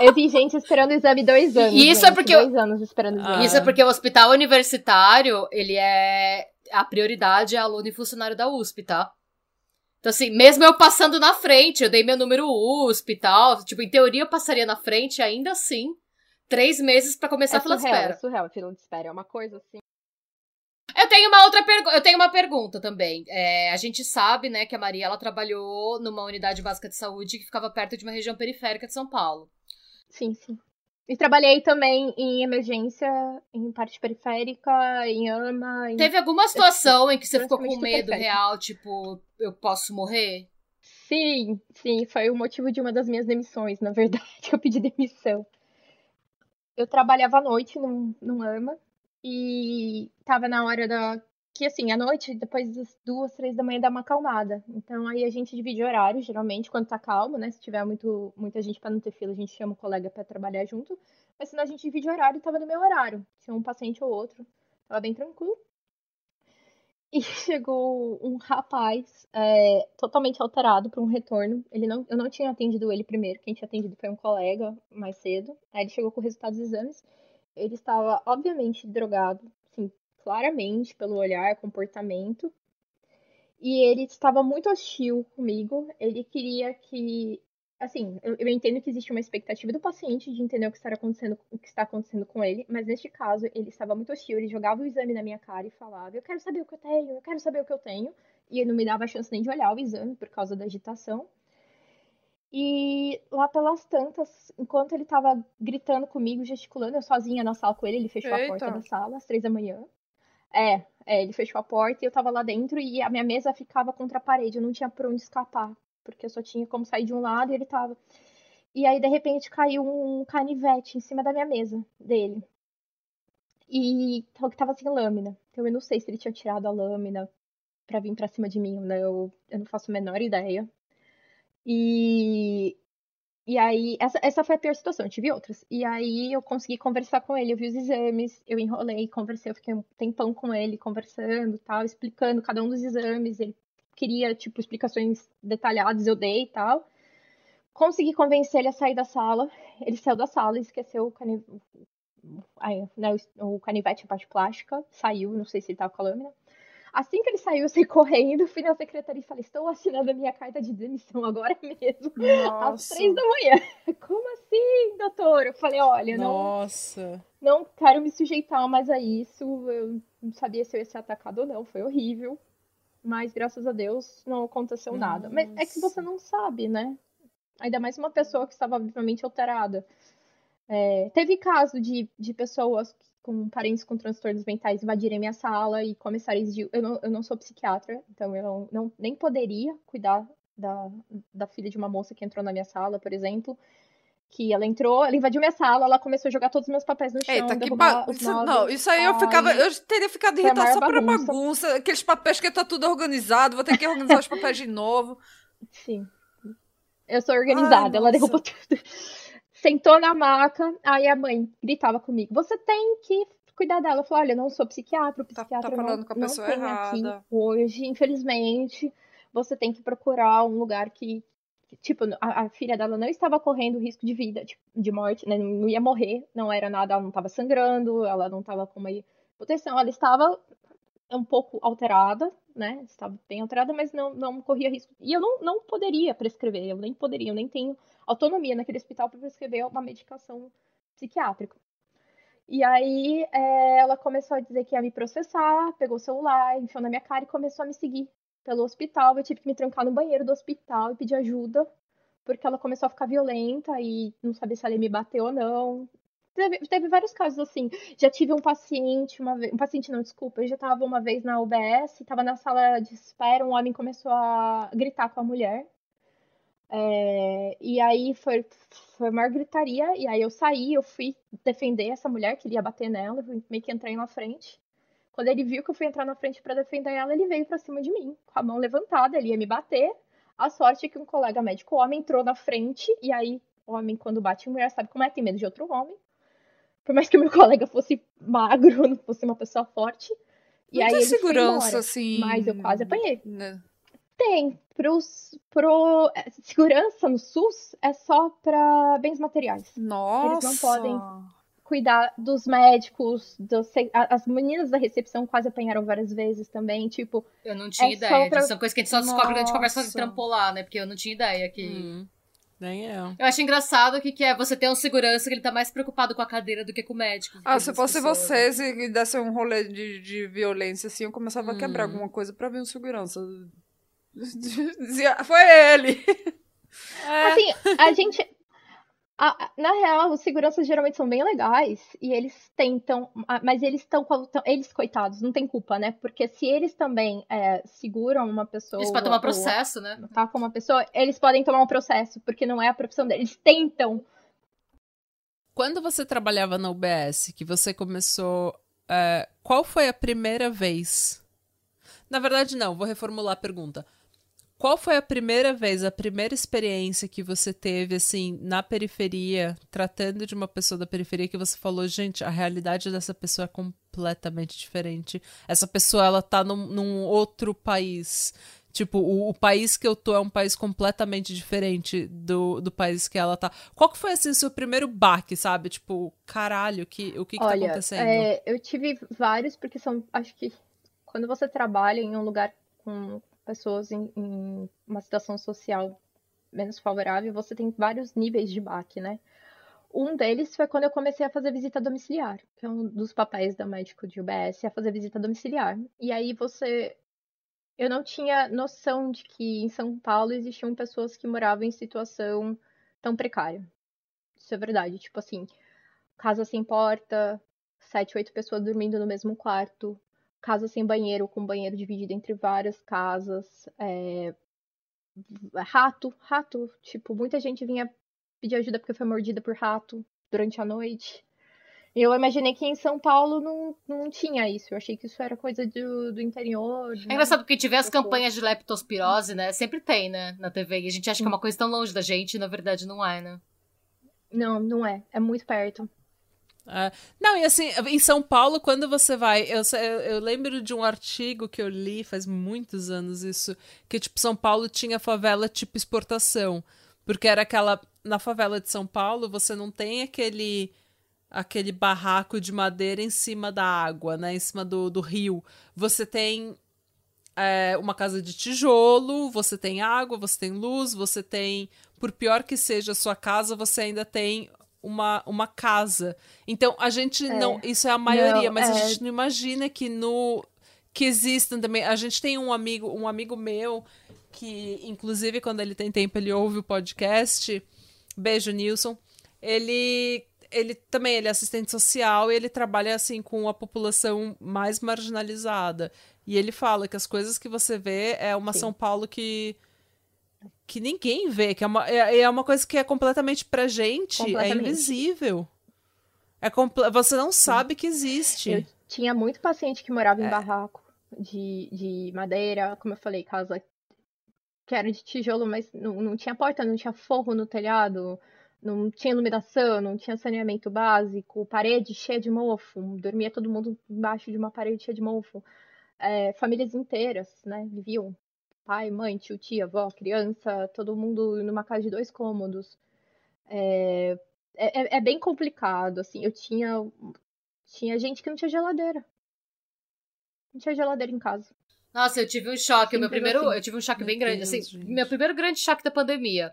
Eu vi gente esperando o exame dois anos. E isso é gente, porque eu- Dois anos esperando o exame. Ah. Isso é porque o hospital universitário, ele é. A prioridade é aluno e funcionário da USP, tá? Então, assim, mesmo eu passando na frente, eu dei meu número USP e tal. Tipo, em teoria eu passaria na frente, ainda assim, três meses pra começar É a fila de surreal, espera. é surreal a fila de espera. É uma coisa assim. Eu tenho uma outra pergunta. Eu tenho uma pergunta também. É, a gente sabe, né, que a Maria ela trabalhou numa unidade básica de saúde que ficava perto de uma região periférica de São Paulo. Sim, sim. E trabalhei também em emergência, em parte periférica, em AMA. Em... Teve alguma situação em que você ficou com medo real, tipo, eu posso morrer? Sim, sim, foi o motivo de uma das minhas demissões, na verdade. Eu pedi demissão. Eu trabalhava à noite num, num AMA e tava na hora da. Que assim, à noite, depois das duas, três da manhã, dá uma acalmada. Então aí a gente divide horário, geralmente, quando tá calmo, né? Se tiver muito, muita gente pra não ter fila, a gente chama o colega pra trabalhar junto. Mas senão a gente divide horário e tava no meu horário. Tinha um paciente ou outro. Tava bem tranquilo. E chegou um rapaz é, totalmente alterado para um retorno. Ele não, eu não tinha atendido ele primeiro, quem tinha atendido foi um colega mais cedo. Aí ele chegou com o resultado dos exames. Ele estava, obviamente, drogado, assim, claramente, pelo olhar, comportamento. E ele estava muito hostil comigo. Ele queria que. Assim, eu, eu entendo que existe uma expectativa do paciente de entender o que está acontecendo, o que está acontecendo com ele, mas neste caso ele estava muito hostil. Ele jogava o exame na minha cara e falava: Eu quero saber o que eu tenho, eu quero saber o que eu tenho. E ele não me dava a chance nem de olhar o exame por causa da agitação. E lá pelas tantas, enquanto ele tava gritando comigo, gesticulando, eu sozinha na sala com ele, ele fechou a porta Eita. da sala às três da manhã. É, é, ele fechou a porta e eu tava lá dentro e a minha mesa ficava contra a parede, eu não tinha por onde escapar, porque eu só tinha como sair de um lado e ele tava. E aí, de repente, caiu um canivete em cima da minha mesa dele. E que tava sem lâmina. Então eu não sei se ele tinha tirado a lâmina pra vir pra cima de mim ou não. Eu não faço a menor ideia. E, e aí, essa, essa foi a pior situação, eu tive outras. E aí eu consegui conversar com ele, eu vi os exames, eu enrolei, conversei, eu fiquei um tempão com ele, conversando, tal, explicando cada um dos exames. Ele queria, tipo, explicações detalhadas, eu dei e tal. Consegui convencer ele a sair da sala. Ele saiu da sala e esqueceu o, cani... ai, né, o canivete, a parte plástica. Saiu, não sei se ele tava com a lâmina. Assim que ele saiu, eu saí correndo, fui na secretaria e falei: Estou assinando a minha carta de demissão agora mesmo, às Nossa. três da manhã. Como assim, doutor? Eu falei: Olha, não, Nossa. não quero me sujeitar mais a isso. Eu não sabia se eu ia ser atacado ou não, foi horrível. mas graças a Deus não aconteceu nada. Mas é que você não sabe, né? Ainda mais uma pessoa que estava vivamente alterada. É, teve caso de, de pessoas com parentes com transtornos mentais invadirem minha sala e começarem a exigir. Eu não, eu não sou psiquiatra, então eu não, não, nem poderia cuidar da, da filha de uma moça que entrou na minha sala, por exemplo. Que ela entrou, ela invadiu minha sala, ela começou a jogar todos os meus papéis no chão. Eita, que ba... isso, não, isso aí eu ficava. Eu teria ficado irritada só pra bagunça. bagunça. Aqueles papéis que tá tudo organizado, vou ter que organizar os papéis de novo. Sim. Eu sou organizada, Ai, ela derrubou tudo sentou na maca, aí a mãe gritava comigo: Você tem que cuidar dela. Eu falei: Olha, eu não sou psiquiatra, o psiquiatra tá, tá falando não, com a pessoa não tem errada. aqui hoje, infelizmente. Você tem que procurar um lugar que, tipo, a, a, filha dela não estava correndo risco de vida, tipo, de morte, né? Não ia morrer, não era nada, ela não estava sangrando, ela não estava com uma proteção, ela estava um pouco alterada, né? Estava bem alterada, mas não, não corria risco. E eu não, não poderia prescrever, eu nem poderia, eu nem tenho autonomia naquele hospital para prescrever uma medicação psiquiátrica. E aí é, ela começou a dizer que ia me processar, pegou o celular, enfiou na minha cara e começou a me seguir pelo hospital. Eu tive que me trancar no banheiro do hospital e pedir ajuda, porque ela começou a ficar violenta e não sabia se ela ia me bater ou não. Teve, teve vários casos assim. Já tive um paciente, uma vez, um paciente não, desculpa, eu já estava uma vez na UBS, estava na sala de espera, um homem começou a gritar com a mulher. É, e aí foi, foi uma gritaria, e aí eu saí, eu fui defender essa mulher que ia bater nela, meio que entrei na frente. Quando ele viu que eu fui entrar na frente para defender ela, ele veio para cima de mim, com a mão levantada, ele ia me bater. A sorte é que um colega médico homem entrou na frente, e aí, homem, quando bate em mulher, sabe como é? Tem medo de outro homem. Por mais que o meu colega fosse magro, não fosse uma pessoa forte. E Muita aí ele segurança, assim. Mas eu quase apanhei. Né? Tem. Pros, pro, é, segurança no SUS é só para bens materiais. Nossa! Eles não podem cuidar dos médicos, dos, as meninas da recepção quase apanharam várias vezes também, tipo... Eu não tinha é ideia, pra... são coisas que a gente só descobre quando a gente conversa sobre trampolar, né, porque eu não tinha ideia que... Hum. Nem eu. Eu acho engraçado que, que é você ter um segurança que ele tá mais preocupado com a cadeira do que com o médico. Ah, se fosse pessoas. vocês e desse um rolê de, de violência assim, eu começava hum. a quebrar hum. alguma coisa pra ver um segurança. Dizia, foi ele. É. Assim, a gente. A, na real, os seguranças geralmente são bem legais e eles tentam, mas eles estão eles coitados, não tem culpa, né? Porque se eles também é, seguram uma pessoa, eles podem tomar processo, né? Tá com uma pessoa, eles podem tomar um processo porque não é a profissão deles. Eles tentam. Quando você trabalhava na UBS, que você começou, é, qual foi a primeira vez? Na verdade, não. Vou reformular a pergunta. Qual foi a primeira vez, a primeira experiência que você teve, assim, na periferia, tratando de uma pessoa da periferia, que você falou, gente, a realidade dessa pessoa é completamente diferente. Essa pessoa, ela tá num, num outro país. Tipo, o, o, país que eu tô é um país completamente diferente do, do país que ela tá. Qual que foi, assim, o seu primeiro baque, sabe? Tipo, caralho, que, o que, que tá Olha, tá acontecendo? É, eu tive vários, porque são, acho que, quando você trabalha em um lugar com pessoas em, em uma situação social menos favorável, você tem vários níveis de baque, né? Um deles foi quando eu comecei a fazer visita domiciliar, que é um dos papéis da médico de UBS, é fazer visita domiciliar. E aí você. Eu não tinha noção de que em São Paulo existiam pessoas que moravam em situação tão precária. Isso é verdade. Tipo assim, casa sem porta, sete, oito pessoas dormindo no mesmo quarto, casa sem banheiro, com banheiro dividido entre várias casas. É... Rato, rato. Tipo, muita gente vinha pedir ajuda porque foi mordida por rato durante a noite. Eu imaginei que em São Paulo não, não tinha isso. Eu achei que isso era coisa do, do interior. É engraçado porque tiver as campanhas de leptospirose, né? Sempre tem, né? Na TV. E a gente acha que é uma coisa tão longe da gente e na verdade não é, né? Não, não é. É muito perto. Uh, não, e assim, em São Paulo, quando você vai. Eu, eu, eu, lembro de um artigo que eu li faz muitos anos isso, que tipo, São Paulo tinha favela tipo exportação. Porque era aquela. Na favela de São Paulo, você não tem aquele aquele barraco de madeira em cima da água, né? Em cima do, do rio. Você tem é, uma casa de tijolo, você tem água, você tem luz, você tem. Por pior que seja a sua casa, você ainda tem uma, uma casa. Então, a gente é. não. Isso é a maioria, não, mas é... a gente não imagina que no. que existam também. A gente tem um amigo, um amigo meu que, inclusive, quando ele tem tempo, ele ouve o podcast. Beijo, Nilson. Ele ele também ele é assistente social e ele trabalha assim com a população mais marginalizada. E ele fala que as coisas que você vê é uma Sim. São Paulo que que ninguém vê, que é uma, é, é uma coisa que é completamente pra gente, é invisível. É compl você não sabe que existe. Eu tinha muito paciente que morava em é. barraco de, de madeira, como eu falei, casa que era de tijolo, mas não, não tinha porta, não tinha forro no telhado, não tinha iluminação, não tinha saneamento básico, parede cheia de mofo, dormia todo mundo embaixo de uma parede cheia de mofo. É, famílias inteiras, né, viviam pai, mãe, tio, tia, avó, criança, todo mundo numa casa de dois cômodos. É, é, é bem complicado, assim, eu tinha, tinha gente que não tinha geladeira. Não tinha geladeira em casa. Nossa, eu tive um choque, meu primeiro, assim. eu tive um choque bem grande, assim, meu primeiro grande choque da pandemia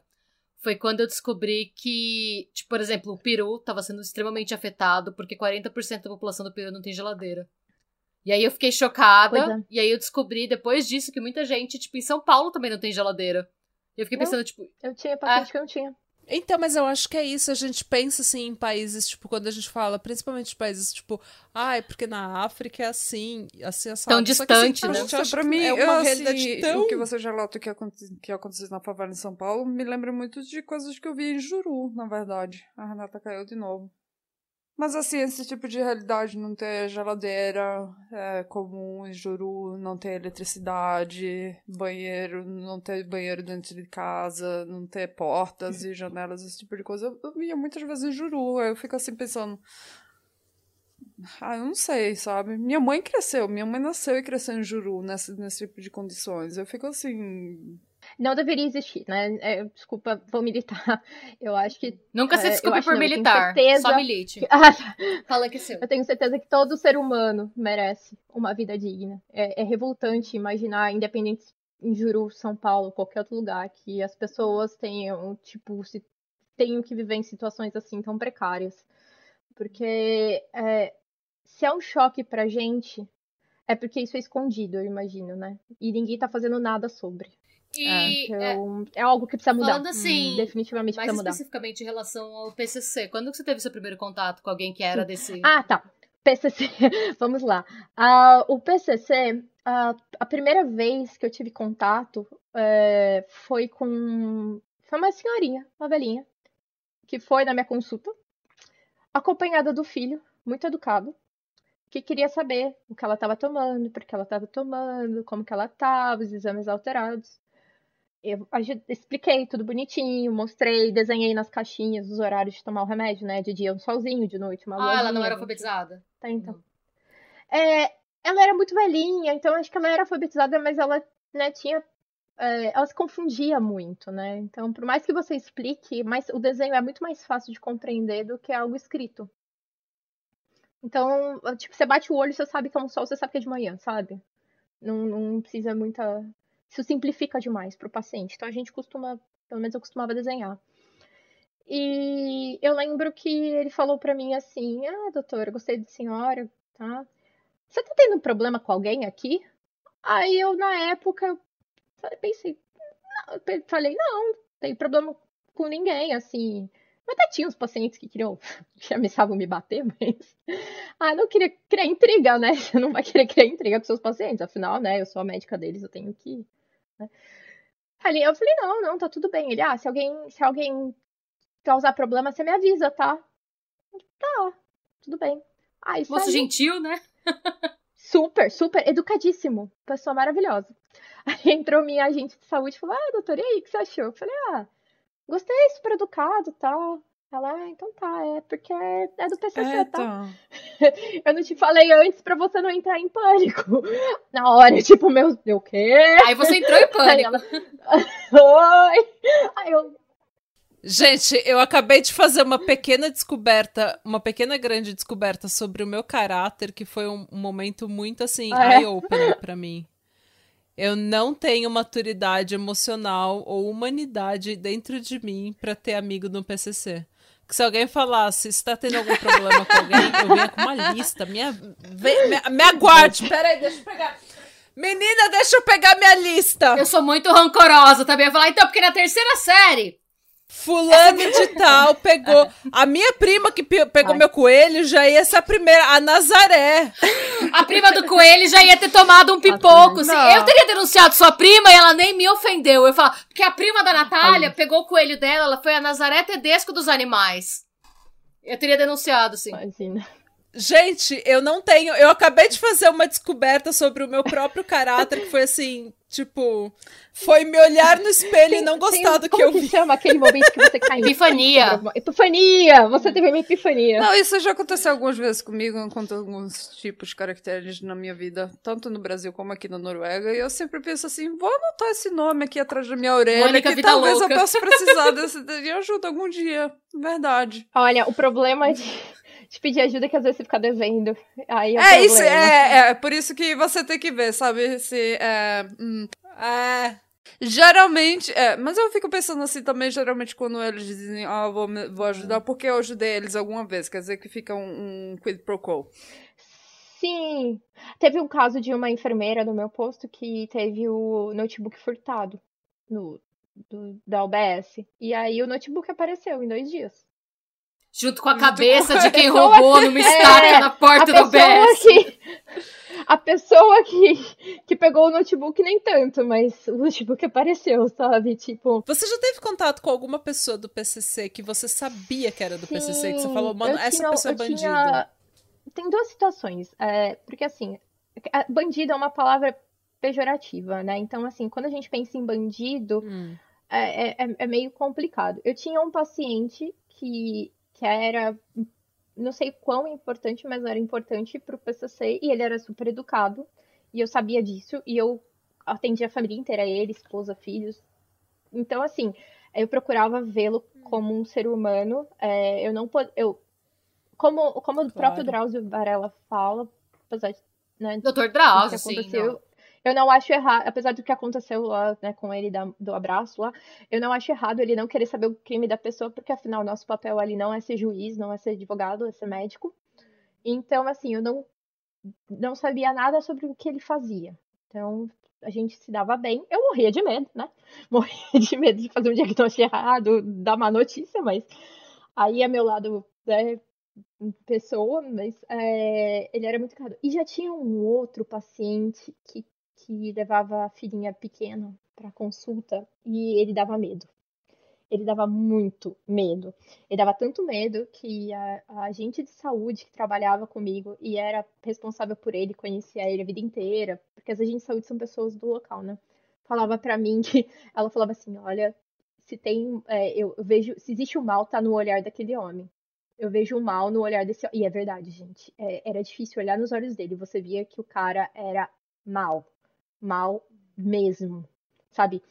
foi quando eu descobri que, tipo, por exemplo, o Peru estava sendo extremamente afetado porque 40% da população do Peru não tem geladeira. E aí eu fiquei chocada, é. e aí eu descobri depois disso que muita gente, tipo, em São Paulo também não tem geladeira. E eu fiquei pensando, tipo. Eu tinha paciente ah, que eu não tinha. Então, mas eu acho que é isso. A gente pensa assim em países, tipo, quando a gente fala, principalmente países, tipo, ai, ah, porque na África é assim, assim, assim. Tão distante, assim, né? Nossa, pra mim, é uma eu, realidade assim, tão... O que você já relatou que, aconte... que aconteceu na favela em São Paulo me lembra muito de coisas que eu vi em Juru, na verdade. A Renata caiu de novo. Mas assim, esse tipo de realidade, não ter geladeira é comum em Juru, não ter eletricidade, banheiro, não ter banheiro dentro de casa, não ter portas e janelas, esse tipo de coisa, eu, via muitas vezes em Juru. Eu fico assim pensando. Ah, eu não sei, sabe? Minha mãe cresceu, minha mãe nasceu e cresceu em Juru, nesse, nesse tipo de condições. Eu fico assim não deveria existir, né? É, desculpa, vou militar. Eu acho que. Nunca se é, desculpe é, por não, militar. Só milite. Ah, Fala que é seu. Eu tenho certeza que todo ser humano merece uma vida digna. É, é revoltante imaginar, independente em Juru, São Paulo, qualquer outro lugar, que as pessoas tenham, tipo, se, tenham que viver em situações assim tão precárias. Porque é, se é um choque pra gente, é porque isso é escondido, eu imagino, né? E ninguém tá fazendo nada sobre. E, é, então, é, é, algo que precisa mudar. Falando assim, hum, definitivamente mais precisa mudar. especificamente em relação ao PCC, quando que você teve seu primeiro contato com alguém que era desse... Ah, tá. PCC, vamos lá. Uh, o PCC, uh, a primeira vez que eu tive contato uh, foi com... Foi uma senhorinha, uma velhinha, que foi na minha consulta, acompanhada do filho, muito educado, que queria saber o que ela estava tomando, porque ela estava tomando, como que ela estava, os exames alterados eu expliquei tudo bonitinho, mostrei, desenhei nas caixinhas os horários de tomar o remédio, né? De dia um solzinho, de noite uma Ah, ela não era alfabetizada? Tá, então. É, ela era muito velhinha, então acho que ela era alfabetizada, mas ela né, tinha. É, ela se confundia muito, né? Então, por mais que você explique, mas o desenho é muito mais fácil de compreender do que algo escrito. Então, tipo, você bate o olho, você sabe que é um sol, você sabe que é de manhã, sabe? Não, não precisa muita isso simplifica demais para o paciente. Então a gente costuma, pelo menos eu costumava desenhar. E eu lembro que ele falou para mim assim: "Ah, doutora, gostei de senhora, tá? Você tá tendo problema com alguém aqui?" Aí eu na época pensei, não, falei: "Não, tem problema com ninguém, assim. Até tinha uns pacientes que queriam, que ameaçavam me bater, mas. Ah, não queria criar intriga, né? Você não vai querer criar intriga com seus pacientes, afinal, né? Eu sou a médica deles, eu tenho que né? Ali eu falei, não, não, tá tudo bem. Ele, ah, se alguém, se alguém causar problema, você me avisa, tá? Tá, tudo bem. Aí, Moço saiu. gentil, né? super, super educadíssimo. Pessoa maravilhosa. Aí entrou minha agente de saúde e falou: Ah, doutor, e aí, o que você achou? Eu falei: Ah, gostei, super educado tal. Ela, ah, então tá, é porque é, é do PCC, é, tá? Então. Eu não te falei antes pra você não entrar em pânico. Na hora, tipo, meu, o quê? Aí você entrou em pânico. Ela, Oi! Aí eu... Gente, eu acabei de fazer uma pequena descoberta, uma pequena grande descoberta sobre o meu caráter, que foi um, momento muito, assim, ah, é? eye-opener pra mim. Eu não tenho maturidade emocional ou humanidade dentro de mim para ter amigo no PCC. Que se alguém falasse, se tá tendo algum problema com alguém, eu vinha com uma lista. Minha, vem, me, me aguarde. Peraí, deixa eu pegar. Menina, deixa eu pegar minha lista. Eu sou muito rancorosa também. Eu falar, então, porque na terceira série. Fulano de tal pegou. A minha prima que pe- pegou Ai. meu coelho já ia ser a primeira, a Nazaré. A prima do coelho já ia ter tomado um pipoco. Se- Não. Eu teria denunciado sua prima e ela nem me ofendeu. Eu falo, porque a prima da Natália pegou o coelho dela, ela foi a Nazaré Tedesco dos animais. Eu teria denunciado, sim. Imagina. Gente, eu não tenho. Eu acabei de fazer uma descoberta sobre o meu próprio caráter, que foi assim, tipo, foi me olhar no espelho e não gostar do que como eu que vi. chama aquele momento que você cai em Epifania. Epifania! Você teve uma epifania. Não, isso já aconteceu algumas vezes comigo, enquanto alguns tipos de caracteres na minha vida, tanto no Brasil como aqui na Noruega, e eu sempre penso assim, vou anotar esse nome aqui atrás da minha orelha, Mônica que Vida talvez Louca. eu possa precisar desse, de ajuda algum dia, verdade. Olha, o problema de, de pedir ajuda é que às vezes você fica devendo. Aí é, É isso, problema. é, é, por isso que você tem que ver, sabe, se, é, hum, É. Geralmente, é, mas eu fico pensando assim também, geralmente quando eles dizem, ah, vou, vou ajudar, porque eu ajudei eles alguma vez, quer dizer que fica um, um quid pro quo. Sim. Teve um caso de uma enfermeira no meu posto que teve o notebook furtado no, do- da UBS. E aí o notebook apareceu em dois dias. Junto com a cabeça de quem roubou numa estaca É, na porta a do pessoa BS. que a pessoa que, que pegou o notebook nem tanto, mas o notebook apareceu, sabe? Tipo, Você já teve contato com alguma pessoa do PCC que você sabia que era do PCC, que você Sim, falou, mano, essa tinha- pessoa é bandida? tinha- Tem duas situações. é, porque, assim, bandido é uma palavra pejorativa, né? Então, assim, quando a gente pensa em bandido, Hum. é, é- é meio complicado. Eu tinha um paciente que, que era, não sei quão importante, mas era importante pro PCC, e ele era super educado, e eu sabia disso, e eu atendia a família inteira, ele, esposa, filhos. Então, assim, eu procurava vê-lo como um ser humano. é, eu não pod... eu como como o próprio Drauzio Varela fala, apesar de né, que Drauzio, sim. não. Eu não acho errado, apesar do que aconteceu lá, né, com ele da- do abraço lá, eu não acho errado ele não querer saber o crime da pessoa, porque afinal nosso papel ali não é ser juiz, não é ser advogado, é ser médico. Então, assim, eu não não sabia nada sobre o que ele fazia. Então, a gente se dava bem. Eu morria de medo, né? Morria de medo de fazer um diagnóstico errado, dar má notícia, mas aí é meu lado, né, pessoa, mas é, ele era muito caro. E já tinha um outro paciente que, que levava a filhinha pequena para consulta e ele dava medo. Ele dava muito medo. Ele dava tanto medo que a, a agente de saúde que trabalhava comigo e era responsável por ele, conhecia ele a vida inteira, porque as agentes de saúde são pessoas do local, né? Falava pra mim que ela falava assim: olha, se tem, é, eu vejo, se existe o mal, tá no olhar daquele homem. Eu vejo o mal no olhar desse. E é verdade, gente. É, era difícil olhar nos olhos dele. Você via que o cara era mal. Mal mesmo. Sabe?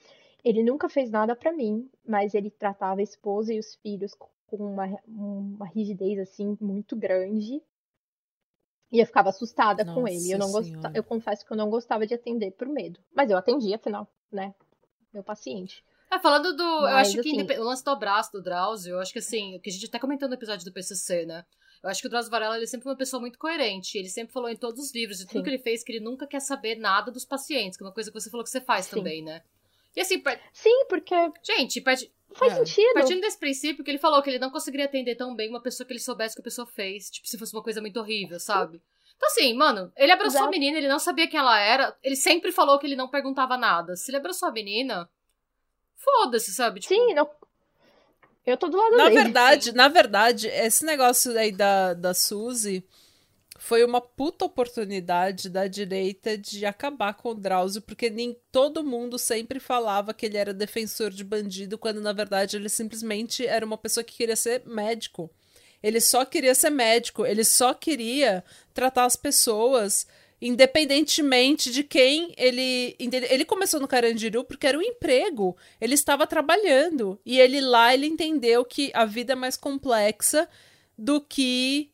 Ele nunca fez nada pra mim, mas ele tratava a esposa e os filhos com uma, uma rigidez assim muito grande. E eu ficava assustada com Nossa ele. Eu não gostava, eu confesso que eu não gostava de atender por medo. Mas eu atendia, afinal, né? Meu paciente. É, falando do. eu Mas, acho que assim- o lance do abraço do Drauzio, eu acho que assim, o que a gente até comentou no episódio do PCC, né? Eu acho que o Drauzio Varela ele sempre foi uma pessoa muito coerente. Ele sempre falou em todos os livros, de tudo Sim. que ele fez, que ele nunca quer saber nada dos pacientes, que é uma coisa que você falou que você faz Sim. também, né? E assim, par- Sim, porque gente, part- faz É. sentido. partindo desse princípio que ele falou que ele não conseguiria atender tão bem uma pessoa que ele soubesse que a pessoa fez, tipo, se fosse uma coisa muito horrível, sabe? Então, assim, mano, ele abraçou a Exato. menina, ele não sabia quem ela era, ele sempre falou que ele não perguntava nada. Se ele abraçou a menina, foda-se, sabe? Tipo, Sim, não... eu tô do lado Na dele. verdade, na verdade, esse negócio aí da, da Suzy foi uma puta oportunidade da direita de acabar com o Drauzio, porque nem todo mundo sempre falava que ele era defensor de bandido, quando na verdade ele simplesmente era uma pessoa que queria ser médico. Ele só queria ser médico, ele só queria tratar as pessoas independentemente de quem ele. Ele começou no Carandiru porque era um emprego. Ele estava trabalhando. E ele lá ele entendeu que a vida é mais complexa do que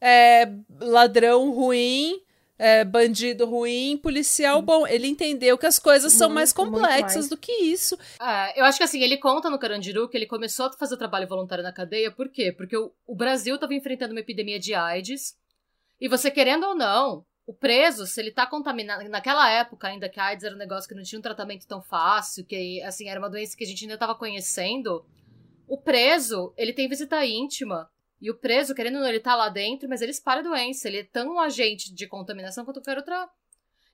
é, ladrão ruim é, bandido ruim, policial bom. Ele entendeu que as coisas são Muito, mais complexas mais. do que isso. É, eu acho que assim, ele conta no Carandiru que ele começou a fazer trabalho voluntário na cadeia, por quê? Porque o, o Brasil estava enfrentando uma epidemia de AIDS, e você querendo ou não, o preso, se ele tá contaminado, naquela época ainda que a AIDS era um negócio que não tinha um tratamento tão fácil, que assim, era uma doença que a gente ainda tava conhecendo, o preso, ele tem visita íntima, e o preso, querendo ou não, ele tá lá dentro, mas ele espalha a doença, ele é tão um agente de contaminação quanto qualquer outra.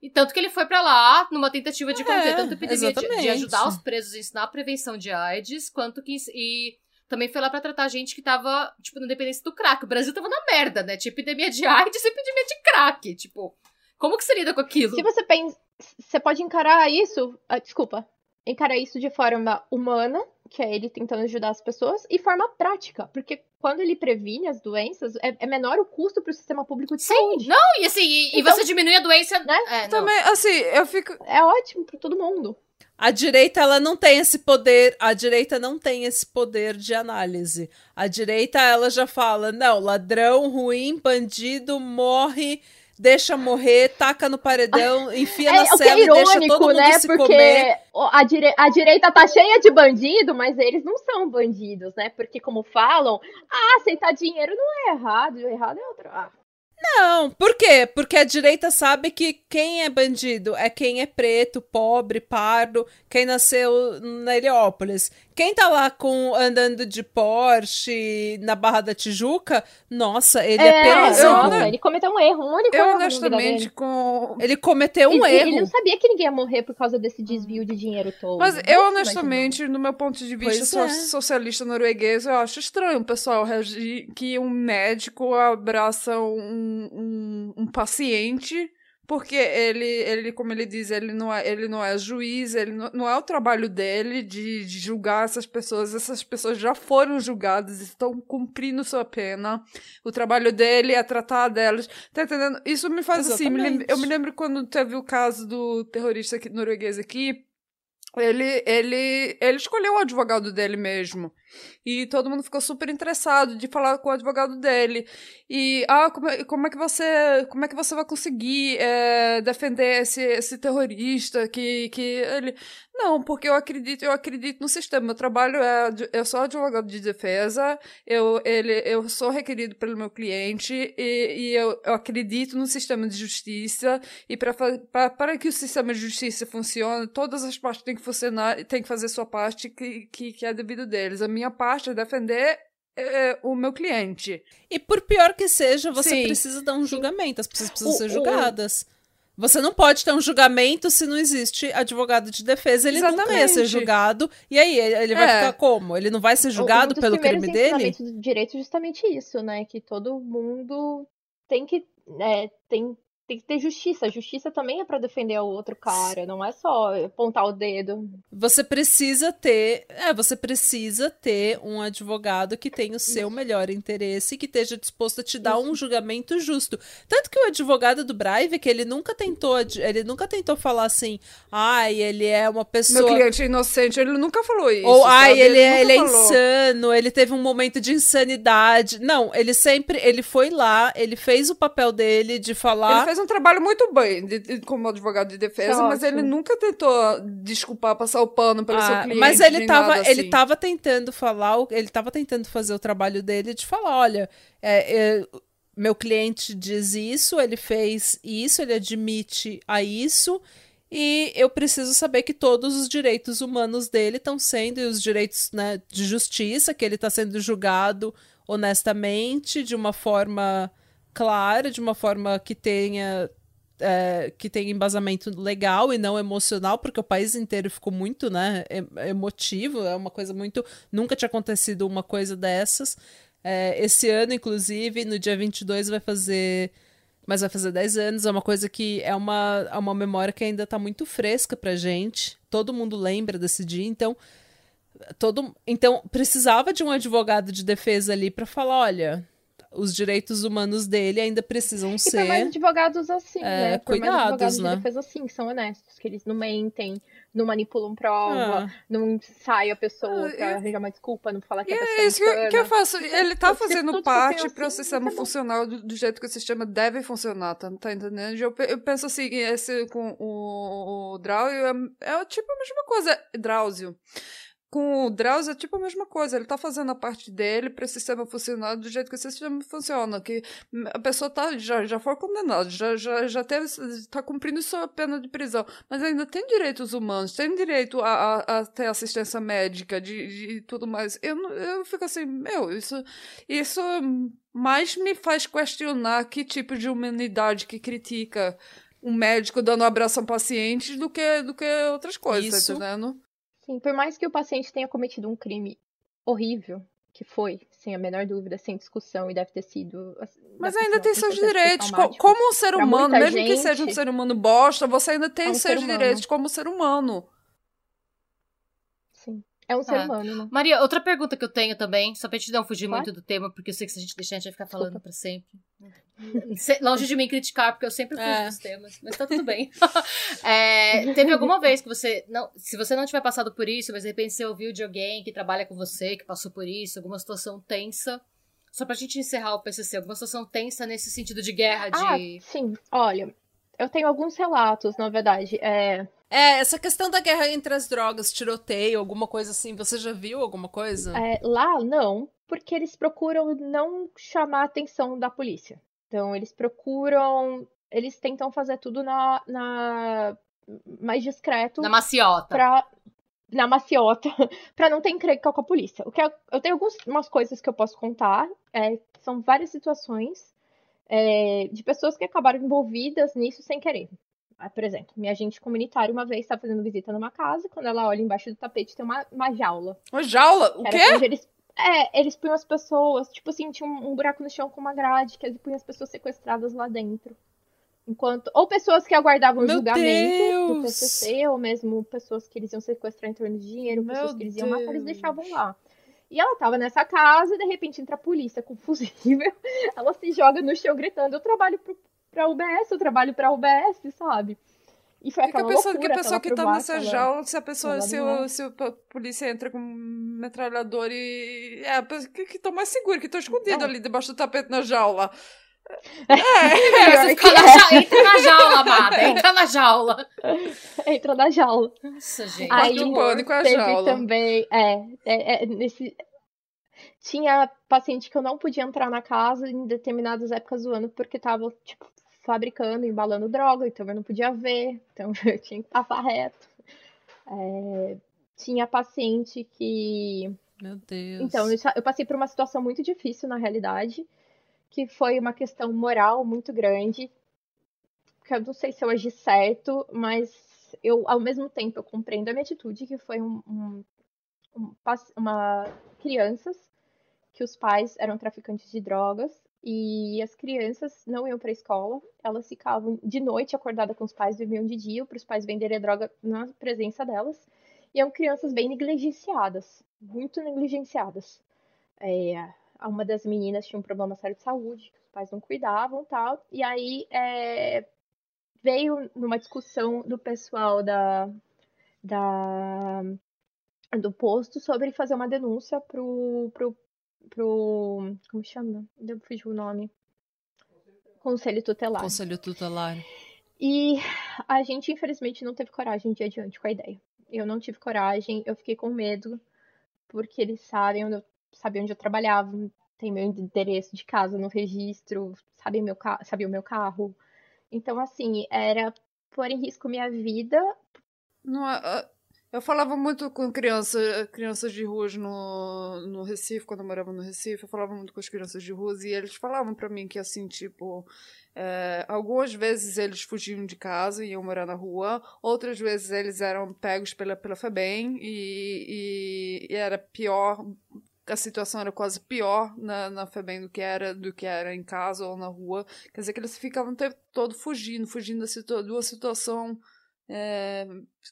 E tanto que ele foi pra lá numa tentativa de conter É, tanto a epidemia de, de ajudar os presos a ensinar a prevenção de AIDS, quanto que. E também foi lá pra tratar gente que tava, tipo, na dependência do crack. O Brasil tava na merda, né? Tinha epidemia de AIDS e epidemia de crack. Tipo, como que você lida com aquilo? Se você pensa, você pode encarar isso, ah, desculpa, encarar isso de forma humana, que é ele tentando ajudar as pessoas, e forma prática, porque quando ele previne as doenças, é, é menor o custo para o sistema público de Sim, saúde. não, e assim, e, e Então- você diminui a doença. Né? É, não. Também, assim, eu fico. É ótimo para todo mundo. A direita ela não tem esse poder, a direita não tem esse poder de análise. A direita ela já fala, não, ladrão, ruim, bandido, morre, deixa morrer, taca no paredão, enfia na É, que cela é e deixa todo irônico, mundo né? se Porque comer. a, dire- a direita tá cheia de bandido, mas eles não são bandidos, né? Porque, como falam, ah, aceitar dinheiro não é errado, o errado é outro. Ah, Não, por quê? Porque a direita sabe que quem é bandido é quem é preto, pobre, pardo, quem nasceu na Heliópolis. Quem tá lá com andando de Porsche na Barra da Tijuca, nossa, ele é, é, nossa, ele cometeu um erro, um único Eu, erro honestamente, com. Ele cometeu um ele, erro. ele não sabia que ninguém ia morrer por causa desse desvio de dinheiro todo. Mas eu, imaginou. honestamente, no meu ponto de vista so- é. socialista norueguês, eu acho estranho o pessoal reagir que um médico abraça um, um, um paciente. Porque ele, ele, como ele diz, ele não é, ele não é juiz, ele não, não é o trabalho dele de, de julgar essas pessoas. Essas pessoas já foram julgadas, estão cumprindo sua pena. O trabalho dele é tratar delas. Tá entendendo? Isso me faz assim. me lem- Exatamente. eu me lembro quando teve o caso do terrorista aqui- norueguês aqui. Ele, ele, ele escolheu o advogado dele mesmo. E todo mundo ficou super interessado de falar com o advogado dele. E, ah, como é, como é que você, como é que você vai conseguir é, defender esse, esse terrorista que, que ele... Não, porque eu acredito, eu acredito no sistema. Meu trabalho é, eu sou advogado de defesa, eu, ele, eu sou requerido pelo meu cliente e, e eu, eu acredito no sistema de justiça e para que o sistema de justiça funcione, todas as partes têm que funcionar, têm que fazer sua parte que, que, que é devido deles. A minha parte é defender é, o meu cliente. E por pior que seja, você Sim. precisa dar um julgamento. As pessoas precisam O- ser o- julgadas. Você não pode ter um julgamento se não existe advogado de defesa. Ele nunca ia ser Exatamente. julgado. E aí, ele vai É. ficar como? Ele não vai ser Um julgado dos pelo crime dele? ensinamentos do direito é justamente isso, né? Que todo mundo tem que, é, tem, tem que ter justiça. A justiça também é pra defender o outro cara, não é só apontar o dedo. Você precisa ter. É, você precisa ter um advogado que tenha o seu melhor interesse e que esteja disposto a te dar um julgamento justo. Tanto que o advogado do Breivik, ele nunca tentou. Ele nunca tentou falar assim, ai, ele é uma Meu pessoa. cliente é inocente, ele nunca falou isso. Ou, ai, sabe? ele, é, nunca ele é insano, ele teve um momento de insanidade. Não, ele sempre, ele foi lá, ele fez o papel dele de Ele falar. Fez um trabalho muito bem de- de- como advogado de defesa, Tá mas ele ótimo. nunca tentou desculpar, passar o pano pelo seu Ah, cliente. mas ele tava, nada ele assim. tava tentando falar, ele tava tentando fazer o trabalho dele de falar, olha, é, é, meu cliente diz isso, ele fez isso, ele admite a isso, e eu preciso saber que todos os direitos humanos dele estão sendo, e os direitos né, de justiça, que ele está sendo julgado honestamente, de uma forma clara, de uma forma que tenha é, que tenha embasamento legal e não emocional, porque o país inteiro ficou muito, né, em- emotivo, é uma coisa muito, nunca tinha acontecido uma coisa dessas. É, esse ano, inclusive, no dia 22 vai fazer, mas vai fazer 10 anos, é uma coisa que é uma, é uma memória que ainda tá muito fresca pra gente, todo mundo lembra desse dia, então todo, então precisava de um advogado de defesa ali pra falar, olha, os direitos humanos dele ainda precisam E ser. por mais advogados assim, é, né? Por mais cuidados, advogados né? de defesa assim, que são honestos, que eles não mentem, não manipulam prova, Ah. não ensaiam a pessoa Ah, pra eu- arranjar uma desculpa, não falar que E a pessoa é isso que, eu- insana. que eu faço. Ele tá Se fazendo parte para o assim, sistema tá funcional do, do jeito que o sistema deve funcionar, tá, tá entendendo? Eu, eu penso assim, esse com o, o Drauzio é, é tipo a mesma coisa. Drauzio. Com o Drauzio é tipo a mesma coisa. Ele tá fazendo a parte dele para o sistema funcionar do jeito que o sistema funciona. Que a pessoa tá, já, já foi condenada, já, já, já teve, tá cumprindo sua pena de prisão, mas ainda tem direitos humanos, tem direito a, a, a ter assistência médica de, de tudo mais. Eu, eu fico assim, meu, isso, isso mais me faz questionar que tipo de humanidade que critica um médico dando um abraço a um paciente do que, do que outras coisas, Isso. tá entendendo? Sim, por mais que o paciente tenha cometido um crime horrível, que foi, sem a menor dúvida, sem discussão, e deve ter sido. Mas ainda tem seus direitos. Como um ser humano, mesmo que seja um gente, ser humano bosta, você ainda tem é um seus direitos como ser humano. É um ser Ah. humano, né? Maria, outra pergunta que eu tenho também, só pra gente não fugir Claro. muito do tema, porque eu sei que se a gente deixar, a gente vai ficar Desculpa. falando pra sempre. Se- Longe de mim criticar, porque eu sempre fujo É. dos temas, mas tá tudo bem. É, teve alguma vez que você. não Se você não tiver passado por isso, mas de repente você ouviu de alguém que trabalha com você, que passou por isso, alguma situação tensa. Só pra gente encerrar o PCC, alguma situação tensa nesse sentido de guerra, Ah, de. sim. Olha, eu tenho alguns relatos, na verdade. É, É, essa questão da guerra entre as drogas, tiroteio, alguma coisa assim, você já viu alguma coisa? é, lá, não, porque eles procuram não chamar a atenção da polícia. Então, eles procuram. Eles tentam fazer tudo na, na mais discreto. Na maciota. pra, na maciota, pra não ter encrenca com a polícia. O que eu, eu tenho algumas coisas que eu posso contar, é, são várias situações é, de pessoas que acabaram envolvidas nisso sem querer. Ah, Por exemplo, minha agente comunitária uma vez estava fazendo visita numa casa, quando ela olha embaixo do tapete tem uma, uma jaula. Uma jaula? O quê? eles, é, eles punham as pessoas, tipo assim, tinha um, um buraco no chão com uma grade, que eles punham as pessoas sequestradas lá dentro. Enquanto, ou pessoas que aguardavam o Meu julgamento do Deus! PCC, ou mesmo pessoas que eles iam sequestrar em torno de dinheiro, Meu pessoas que eles iam matar, eles deixavam lá. E ela tava nessa casa e de repente entra a polícia com fusível. Ela se joga no chão gritando: Eu trabalho pro, pra UBS, eu trabalho pra UBS, sabe? E foi Fica aquela pensando que a loucura pessoa que tá nessa jaula, se a pessoa, se, é. o, se a polícia entra com um metralhador e. É, a pessoa que, que tô mais seguro, que tô escondido Não. ali debaixo do tapete na jaula. Fica na é. ja- Entra na jaula, amada. Entra na jaula. Entra na jaula. Nossa, gente. Aí do pânico é a jaula. também, é, é, é, nesse tinha paciente que eu não podia entrar na casa em determinadas épocas do ano porque tava tipo fabricando, embalando droga, então eu não podia ver, então eu tinha que passar reto. É, tinha paciente que Meu Deus. então, eu, passei por uma situação muito difícil, na realidade, que foi uma questão moral muito grande, que eu não sei se eu agi certo, mas eu, ao mesmo tempo, eu compreendo a minha atitude, que foi um, um, um uma crianças, que os pais eram traficantes de drogas, e as crianças não iam para a escola, elas ficavam de noite acordadas com os pais, dormiam de dia para os pais venderem droga na presença delas, e eram crianças bem negligenciadas, muito negligenciadas. É, uma das meninas tinha um problema sério de saúde, que os pais não cuidavam tal. E aí é, veio numa discussão do pessoal da, da, do posto sobre fazer uma denúncia pro, pro, pro como chama? Deu fugiu o nome. Conselho Tutelar. Conselho tutelar. E a gente, infelizmente, não teve coragem de ir adiante com a ideia. Eu não tive coragem, eu fiquei com medo, porque eles sabem onde eu, sabem onde eu trabalhava, tem meu endereço de casa no registro, sabem meu, sabem o meu carro. Então, assim, era pôr em risco minha vida. Não, eu falava muito com criança, crianças de ruas no, no Recife, quando eu morava no Recife, eu falava muito com as crianças de ruas e eles falavam pra mim que, assim, tipo, é, algumas vezes eles fugiam de casa e iam morar na rua, outras vezes eles eram pegos pela, pela FEBEM e, e, e era pior, a situação era quase pior na, na FEBEM do que era do que era em casa ou na rua. Quer dizer que eles ficavam o tempo todo fugindo, fugindo da situa de uma situação é,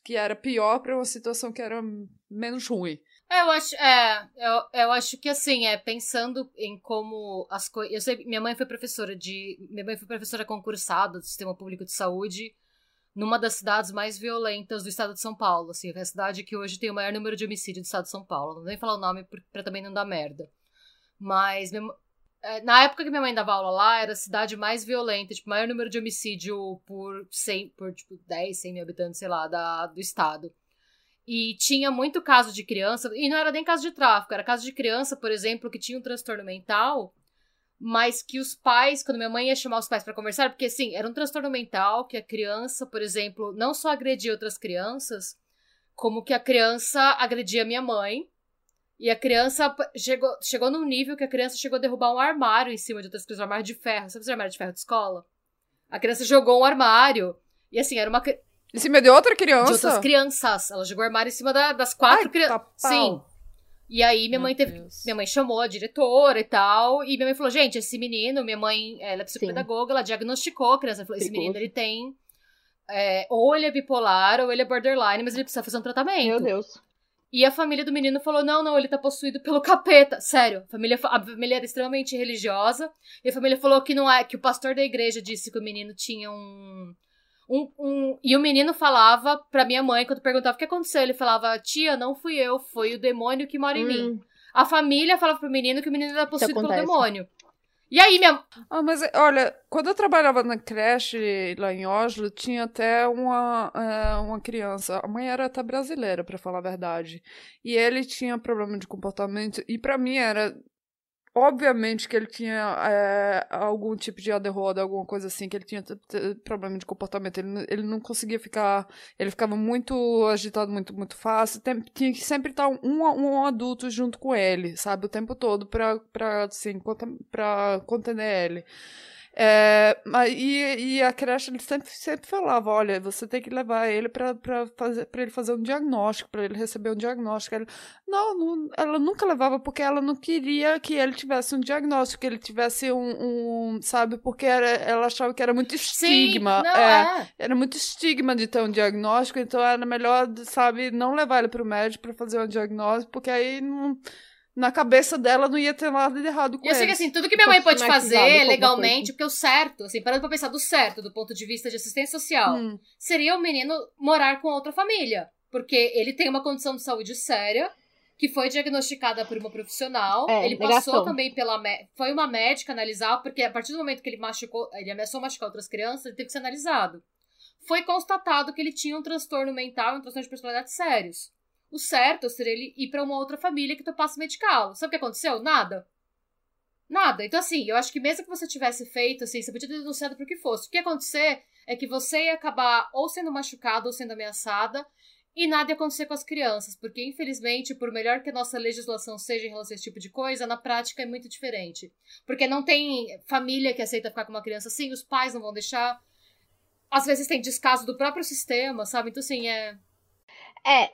que era pior para uma situação que era menos ruim. É, eu acho, é, eu, eu acho que assim, é pensando em como as coisas. Eu sei, minha mãe foi professora de. Minha mãe foi professora concursada do sistema público de saúde numa das cidades mais violentas do estado de São Paulo, assim, é a cidade que hoje tem o maior número de homicídio do estado de São Paulo. Não vou nem falar o nome para também não dar merda. Mas é, na época que minha mãe dava aula lá, era a cidade mais violenta, tipo, maior número de homicídio por 100, por tipo 10, 100 mil habitantes, sei lá, da, do estado. E tinha muito caso de criança, e não era nem caso de tráfico, era caso de criança, por exemplo, que tinha um transtorno mental mas que os pais, quando minha mãe ia chamar os pais para conversar, porque assim, era um transtorno mental que a criança, por exemplo, não só agredia outras crianças, como que a criança agredia minha mãe. E a criança chegou, chegou num nível que a criança chegou a derrubar um armário em cima de outras coisas, um armário de ferro. Sabe esse armário de ferro de escola? A criança jogou um armário. E assim, era uma. Em cima de outra criança? De outras crianças. Ela jogou o armário em cima da, das quatro crianças. Sim. E aí minha Meu mãe teve. Deus. Minha mãe chamou a diretora e tal. E minha mãe falou: gente, esse menino, minha mãe, ela é psicopedagoga, ela diagnosticou a criança. Ela falou: esse menino ele tem. É, ou ele é bipolar, ou ele é borderline, mas ele precisa fazer um tratamento. Meu Deus. E a família do menino falou: não, não, ele tá possuído pelo capeta. Sério, a família, a família era extremamente religiosa. E a família falou que não é, que o pastor da igreja disse que o menino tinha um um, um, e o menino falava pra minha mãe, quando perguntava o que aconteceu, ele falava: Tia, não fui eu, foi o demônio que mora em hum. mim. A família falava pro menino que o menino era possuído pelo demônio. E aí, minha. Ah, mas olha, quando eu trabalhava na creche lá em Oslo, tinha até uma, é, uma criança. A mãe era até brasileira, para falar a verdade. E ele tinha problema de comportamento. E para mim era Obviamente que ele tinha é, algum tipo de ADHD, alguma coisa assim, que ele tinha problema de comportamento. Ele, ele não conseguia ficar. Ele ficava muito agitado, muito, muito fácil. Tem, tinha que sempre estar um, um adulto junto com ele, sabe? O tempo todo pra, pra, assim, pra contener ele. É, e, e a creche ele sempre, sempre falava, olha, você tem que levar ele para ele fazer um diagnóstico, para ele receber um diagnóstico. Ele, não, não, ela nunca levava porque ela não queria que ele tivesse um diagnóstico, que ele tivesse um, um sabe, porque era, ela achava que era muito estigma. Sim, é, é. Era muito estigma de ter um diagnóstico, então era melhor, sabe, não levar ele para o médico para fazer um diagnóstico, porque aí não na cabeça dela não ia ter nada de errado com E eu sei que assim, tudo que minha mãe pode fazer legalmente, porque o certo, assim, parando pra pensar do certo, do ponto de vista de assistência social, hum. seria o menino morar com outra família. Porque ele tem uma condição de saúde séria, que foi diagnosticada por uma profissional. É, ele passou também pela. Foi uma médica analisar, porque a partir do momento que ele machucou, ele ameaçou machucar outras crianças, ele teve que ser analisado. Foi constatado que ele tinha um transtorno mental e um transtorno de personalidade sérios. O certo seria ele ir para uma outra família que topasse medicá-lo. Sabe o que aconteceu? Nada. Nada. Então, assim, eu acho que mesmo que você tivesse feito, assim, você podia ter denunciado por que fosse. O que ia acontecer é que você ia acabar ou sendo machucada ou sendo ameaçada e nada ia acontecer com as crianças, porque infelizmente, por melhor que a nossa legislação seja em relação a esse tipo de coisa, na prática é muito diferente. Porque não tem família que aceita ficar com uma criança assim, os pais não vão deixar. Às vezes tem descaso do próprio sistema, sabe? Então, assim, é. É,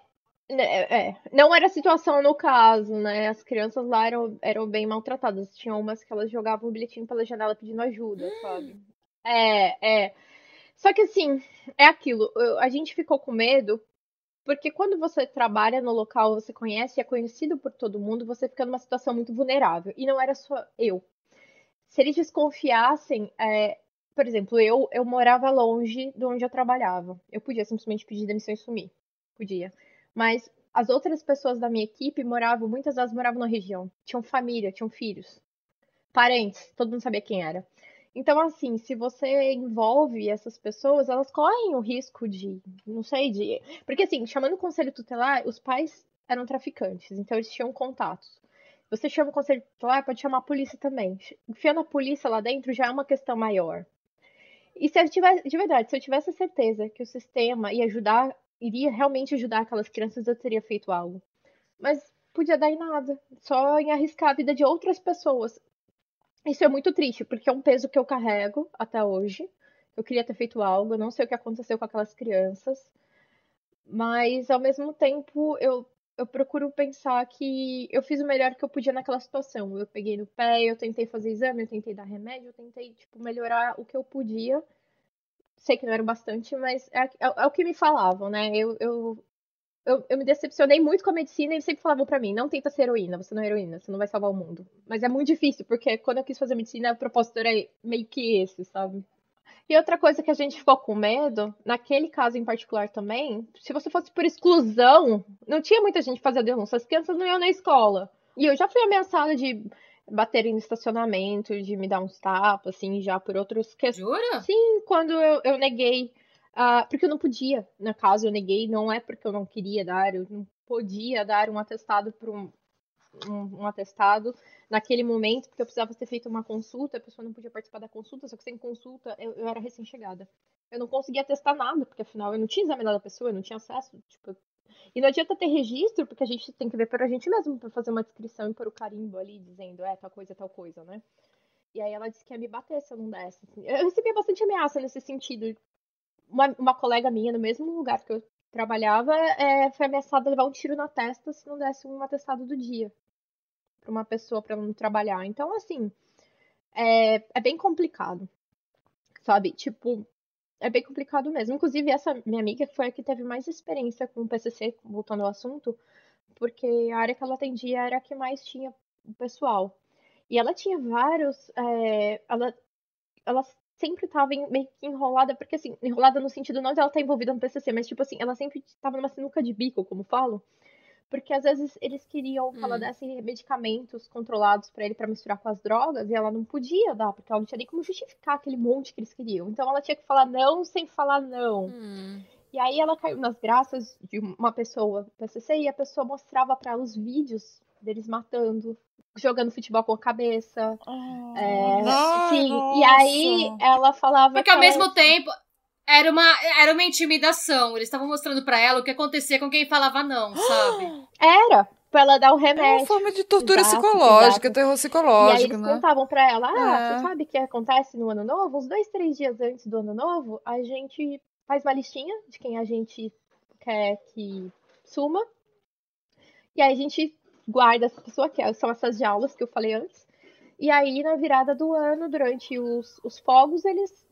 é, é, não era a situação no caso, né? As crianças lá eram, eram bem maltratadas. Tinha umas que elas jogavam o bilhetinho pela janela pedindo ajuda, hum. sabe? É, é. Só que assim, é aquilo. A gente ficou com medo porque quando você trabalha no local, você conhece e é conhecido por todo mundo, você fica numa situação muito vulnerável. E não era só eu. Se eles desconfiassem, é, por exemplo, eu, eu morava longe de onde eu trabalhava. Eu podia simplesmente pedir demissão e sumir. Podia. Mas as outras pessoas da minha equipe moravam, muitas delas moravam na região. Tinham família, tinham filhos, parentes, todo mundo sabia quem era. Então, assim, se você envolve essas pessoas, elas correm o risco de, não sei, de. Porque, assim, chamando o conselho tutelar, os pais eram traficantes, então eles tinham contatos. Você chama o conselho tutelar, pode chamar a polícia também. Enfiando a polícia lá dentro já é uma questão maior. E se eu tivesse, de verdade, se eu tivesse certeza que o sistema ia ajudar iria realmente ajudar aquelas crianças, eu teria feito algo. Mas podia dar em nada, só em arriscar a vida de outras pessoas. Isso é muito triste, porque é um peso que eu carrego até hoje. Eu queria ter feito algo, eu não sei o que aconteceu com aquelas crianças. Mas, ao mesmo tempo, eu, eu procuro pensar que eu fiz o melhor que eu podia naquela situação. Eu peguei no pé, eu tentei fazer exame, eu tentei dar remédio, eu tentei, tipo, melhorar o que eu podia sei que não era bastante, mas é, é, é, o que me falavam, né? Eu, eu eu, eu me decepcionei muito com a medicina e eles sempre falavam pra mim, não tenta ser heroína, você não é heroína, você não vai salvar o mundo. Mas é muito difícil, porque quando eu quis fazer medicina, o propósito era meio que esse, sabe? E outra coisa que a gente ficou com medo, naquele caso em particular também, se você fosse por exclusão, não tinha muita gente fazendo denúncia, as crianças não iam na escola. E eu já fui ameaçada de baterem no estacionamento, de me dar uns tapas, assim, já por outros questões. Jura? Sim, quando eu, eu neguei. Uh, porque eu não podia, no caso, eu neguei, não é porque eu não queria dar, eu não podia dar um atestado para um, um, um, atestado naquele momento, porque eu precisava ter feito uma consulta, a pessoa não podia participar da consulta, só que sem consulta eu, eu era recém-chegada. Eu não conseguia testar nada, porque afinal eu não tinha examinado a pessoa, eu não tinha acesso, tipo, e não adianta ter registro, porque a gente tem que ver para a gente mesmo, para fazer uma descrição e pôr o carimbo ali, dizendo, é, tal coisa, tal coisa, né? E aí ela disse que ia me bater se eu não desse. Assim. Eu recebia bastante ameaça nesse sentido. Uma, uma colega minha, no mesmo lugar que eu trabalhava, é, foi ameaçada a levar um tiro na testa se não desse um atestado do dia para uma pessoa para não trabalhar. Então, assim, é, é bem complicado, sabe? Tipo, é bem complicado mesmo. Inclusive, essa minha amiga foi a que teve mais experiência com o PCC, voltando ao assunto, porque a área que ela atendia era a que mais tinha o pessoal. E ela tinha vários. É, ela, ela sempre estava meio que enrolada, porque assim, enrolada no sentido não de ela estar tá envolvida no PCC, mas tipo assim, ela sempre estava numa sinuca de bico, como falo. Porque às vezes eles queriam que ela hum. desse medicamentos controlados para ele para misturar com as drogas e ela não podia dar, porque ela não tinha nem como justificar aquele monte que eles queriam. Então ela tinha que falar não sem falar não. Hum. E aí ela caiu nas graças de uma pessoa PCC e a pessoa mostrava para ela os vídeos deles matando, jogando futebol com a cabeça. Oh, é, sim, e aí ela falava. Porque ao mesmo tempo, era uma, era uma intimidação. Eles estavam mostrando para ela o que acontecia com quem falava não, sabe? Era. Pra ela dar o remédio. É uma forma de tortura exato, psicológica, exato. terror psicológico, e aí eles né? contavam pra ela, ah, é. você sabe o que acontece no ano novo? Uns dois, três dias antes do ano novo, a gente faz uma listinha de quem a gente quer que suma. E aí a gente guarda essa pessoa, que é, são essas jaulas que eu falei antes. E aí, na virada do ano, durante os, os fogos, eles.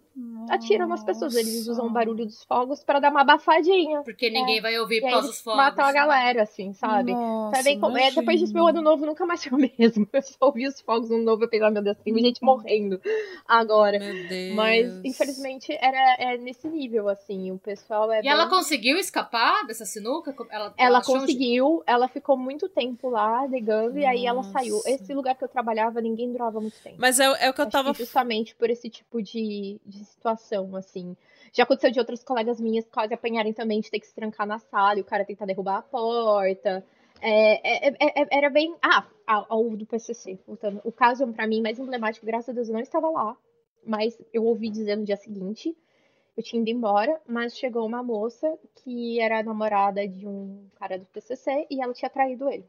Atiram nas pessoas. Eles usam o barulho dos fogos para dar uma abafadinha. Porque ninguém é. vai ouvir por causa dos fogos. Matam a galera, assim, sabe? Nossa, então, é, depois disso, meu ano novo nunca mais foi o mesmo. Eu só ouvi os fogos no ano novo e pensei, meu Deus, tem gente morrendo agora. Meu Deus. Mas, infelizmente, era é nesse nível, assim. O pessoal é. E bem... ela conseguiu escapar dessa sinuca? Ela, ela conseguiu, de... ela ficou muito tempo lá negando Nossa. e aí ela saiu. Esse lugar que eu trabalhava, ninguém durava muito tempo. Mas é, é o que eu Acho tava. Que justamente por esse tipo de, de situação, assim. Já aconteceu de outras colegas minhas quase apanharem também de ter que se trancar na sala e o cara tentar derrubar a porta. É, é, é, é era bem. Ah, ao do PCC, voltando. O caso, para mim, mais emblemático, graças a Deus, eu não estava lá. Mas eu ouvi dizer no dia seguinte. Eu tinha ido embora, mas chegou uma moça que era namorada de um cara do PCC e ela tinha traído ele.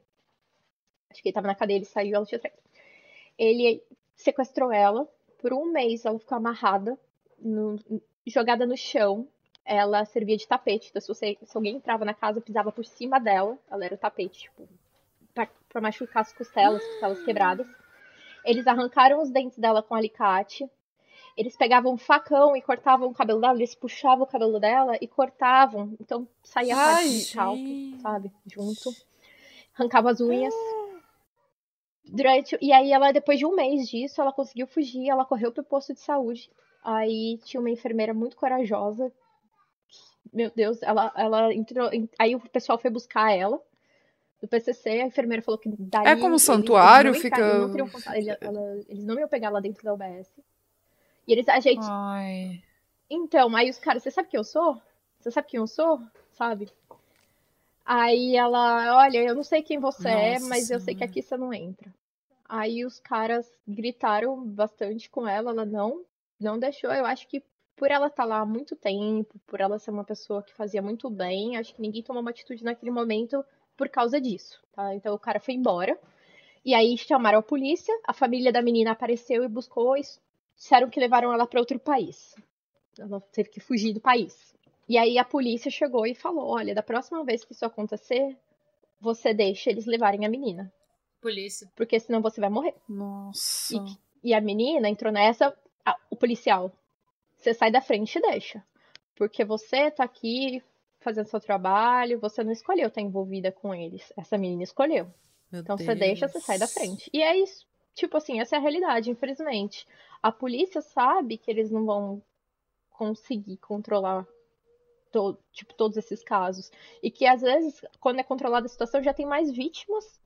Acho que ele tava na cadeia, ele saiu ela tinha traído. Ele sequestrou ela. Por um mês ela ficou amarrada no, jogada no chão. Ela servia de tapete. Então, se, você, se alguém entrava na casa, pisava por cima dela. Ela era o tapete, tipo, pra, pra machucar as costelas, costelas quebradas. Eles arrancaram os dentes dela com alicate. Eles pegavam um facão e cortavam o cabelo dela, eles puxavam o cabelo dela e cortavam. Então saía a parte de talco, sabe? Junto. Arrancavam as unhas. Durante, e aí ela, depois de um mês disso, ela conseguiu fugir, ela correu pro posto de saúde. Aí tinha uma enfermeira muito corajosa. Meu Deus, ela, ela entrou. Aí o pessoal foi buscar ela do PCC. A enfermeira falou que daria. É como um santuário, eles fica. Eles não, eles, ela, eles não iam pegar lá dentro da UBS. E eles, a gente. Ai. Então, aí os caras, você sabe quem eu sou? Você sabe quem eu sou? Sabe? Aí ela, olha, eu não sei quem você é, Nossa. é, mas eu sei que aqui você não entra. Aí os caras gritaram bastante com ela, ela não não deixou. Eu acho que por ela estar tá lá há muito tempo, por ela ser uma pessoa que fazia muito bem, acho que ninguém tomou uma atitude naquele momento por causa disso, tá? Então o cara foi embora. E aí chamaram a polícia, a família da menina apareceu e buscou e disseram que levaram ela para outro país. Ela teve que fugir do país. E aí a polícia chegou e falou: "Olha, da próxima vez que isso acontecer, você deixa eles levarem a menina. Polícia. Porque senão você vai morrer." Nossa. E, e a menina entrou nessa policial. Você sai da frente e deixa. Porque você tá aqui fazendo seu trabalho, você não escolheu estar envolvida com eles. Essa menina escolheu. Meu Então Deus. você deixa, você sai da frente. E é isso. Tipo assim, essa é a realidade, infelizmente. A polícia sabe que eles não vão conseguir controlar to- tipo, todos esses casos. E que às vezes, quando é controlada a situação, já tem mais vítimas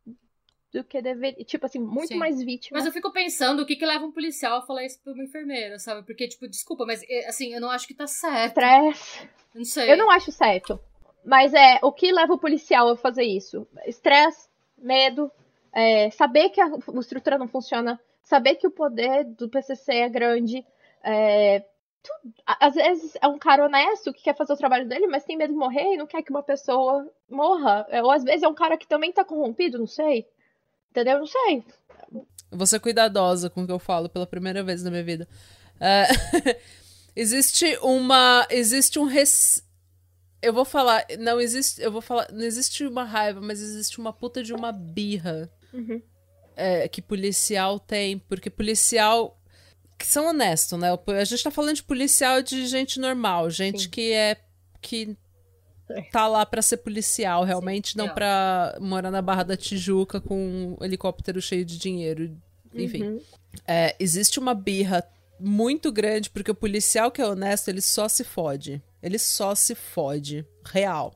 do que deveria. Tipo assim, muito Sim. mais vítimas. Mas eu fico pensando o que que leva um policial a falar isso pra uma enfermeira, sabe? Porque, tipo, desculpa, mas eh, assim, eu não acho que tá certo. Estresse. Não sei. Eu não acho certo. Mas é o que leva o policial a fazer isso? Estresse, medo, é, saber que a, estrutura não funciona, saber que o poder do PCC é grande. é, às vezes é um cara honesto que quer fazer o trabalho dele, mas tem medo de morrer e não quer que uma pessoa morra. Ou às vezes é um cara que também tá corrompido, não sei. Entendeu? Não sei. Vou ser cuidadosa com o que eu falo pela primeira vez na minha vida. É, existe uma. Existe um. Res... Eu vou falar. Não existe. Eu vou falar. Não existe uma raiva, mas existe uma puta de uma birra Uhum. é, que policial tem. Porque policial. Que são honestos, né? A gente tá falando de policial de gente normal, gente Sim. que é. que. Tá lá pra ser policial, realmente, não real. pra morar na Barra da Tijuca com um helicóptero cheio de dinheiro. Enfim. Uhum. É, existe uma birra muito grande, porque o policial que é honesto, ele só se fode. Ele só se fode. Real.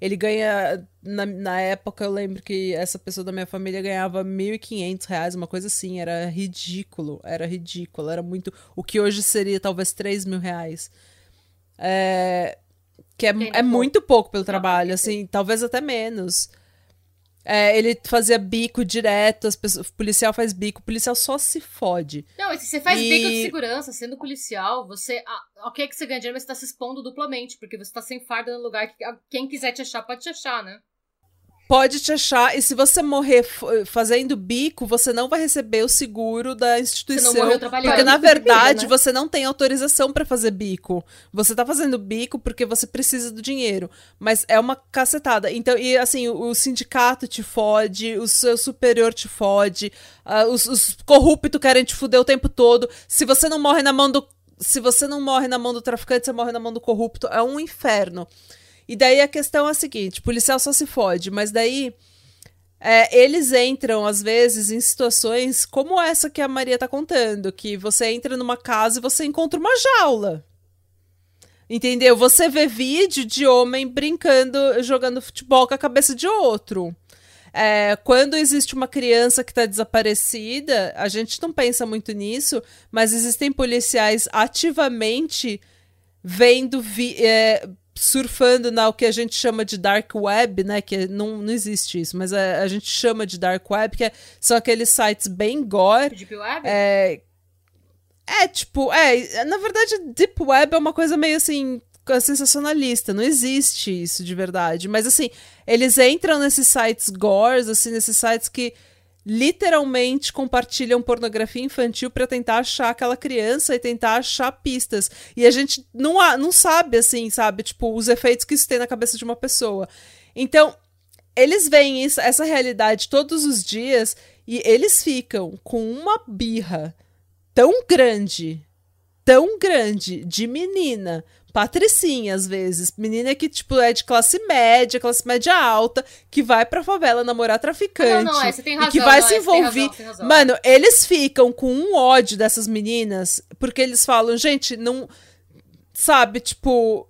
Ele ganha. Na, na época, eu lembro que essa pessoa da minha família ganhava 1.500 reais, uma coisa assim. Era ridículo. Era ridículo. Era muito. O que hoje seria talvez 3 mil reais. É, que é, é muito pouco pelo trabalho, assim, talvez até menos. É, ele fazia bico direto, as pessoas, o policial faz bico, o policial só se fode. Não, e se você faz E- bico de segurança, sendo policial, você. Ah, ok que você ganha dinheiro, mas você tá se expondo duplamente, porque você tá sem farda no lugar que quem quiser te achar pode te achar, né? Pode te achar, e se você morrer fazendo bico, você não vai receber o seguro da instituição. morreu trabalhando. Porque, na verdade, né? você não tem autorização pra fazer bico. Você tá fazendo bico porque você precisa do dinheiro. Mas é uma cacetada. Então, e assim, o, o sindicato te fode, o seu superior te fode, ah, os, os corruptos querem te fuder o tempo todo. Se você não morre na mão do. Se você não morre na mão do traficante, você morre na mão do corrupto. É um inferno. E daí a questão é a seguinte: policial só se fode, mas daí. é, eles entram, às vezes, em situações como essa que a Maria tá contando, que você entra numa casa e você encontra uma jaula. Entendeu? Você vê vídeo de homem brincando, jogando futebol com a cabeça de outro. É, quando existe uma criança que está desaparecida, a gente não pensa muito nisso, mas existem policiais ativamente vendo, vi- é, surfando na o que a gente chama de dark web, né? Que não, não existe isso, mas a, a gente chama de dark web, que é- são aqueles sites bem gore, Deep Web? é, é, tipo, é, na verdade, Deep Web é uma coisa meio assim, sensacionalista, não existe isso de verdade. Mas assim, eles entram nesses sites gores, assim, nesses sites que literalmente compartilham pornografia infantil pra tentar achar aquela criança e tentar achar pistas. E a gente não, não sabe, assim, sabe, tipo, os efeitos que isso tem na cabeça de uma pessoa. Então, eles veem isso, essa realidade todos os dias e eles ficam com uma birra tão grande, tão grande de menina, patricinha às vezes, menina que tipo é de classe média, classe média alta, que vai pra favela namorar traficante. Não, não, é, você tem e razão. que vai não, se é, você tem envolver. razão, tem razão. Mano, eles ficam com um ódio dessas meninas, porque eles falam, gente, não. Sabe, tipo.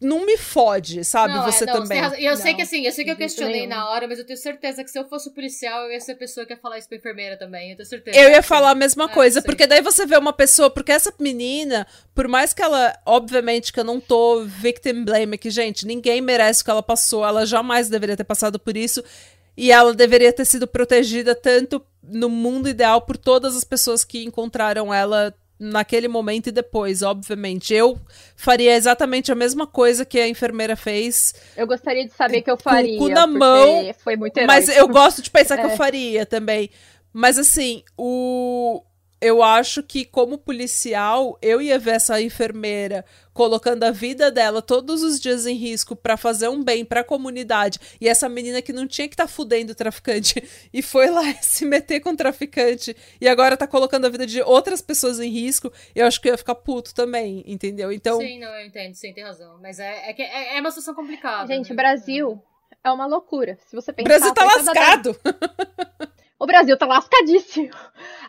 Não me fode, sabe? Não, é, você não, também. E eu sei Não, que assim, eu sei que eu questionei nenhum. na hora, mas eu tenho certeza que se eu fosse policial, eu ia ser a pessoa que ia falar isso pra enfermeira também. Eu tenho certeza. Eu ia falar a mesma É, coisa, porque daí você vê uma pessoa, porque essa menina, por mais que ela, obviamente que eu não tô victim blame aqui, gente, ninguém merece o que ela passou, ela jamais deveria ter passado por isso, e ela deveria ter sido protegida tanto no mundo ideal por todas as pessoas que encontraram ela naquele momento e depois, obviamente. Eu faria exatamente a mesma coisa que a enfermeira fez, Eu gostaria de saber que eu Com o faria. cu na mão, Foi muito heróico. mas eu gosto de pensar que eu É. faria também. Mas assim, o. eu acho que, como policial, eu ia ver essa enfermeira colocando a vida dela todos os dias em risco para fazer um bem para a comunidade. E essa menina que não tinha que estar tá fudendo o traficante e foi lá se meter com o traficante e agora tá colocando a vida de outras pessoas em risco, eu acho que eu ia ficar puto também, entendeu? Então. Sim, não, eu entendo, sim, tem razão. Mas é, é, é, é uma situação complicada. Gente, né? o Brasil é uma loucura. Se você pensar. O Brasil tá lascado! Da... O Brasil tá lascadíssimo.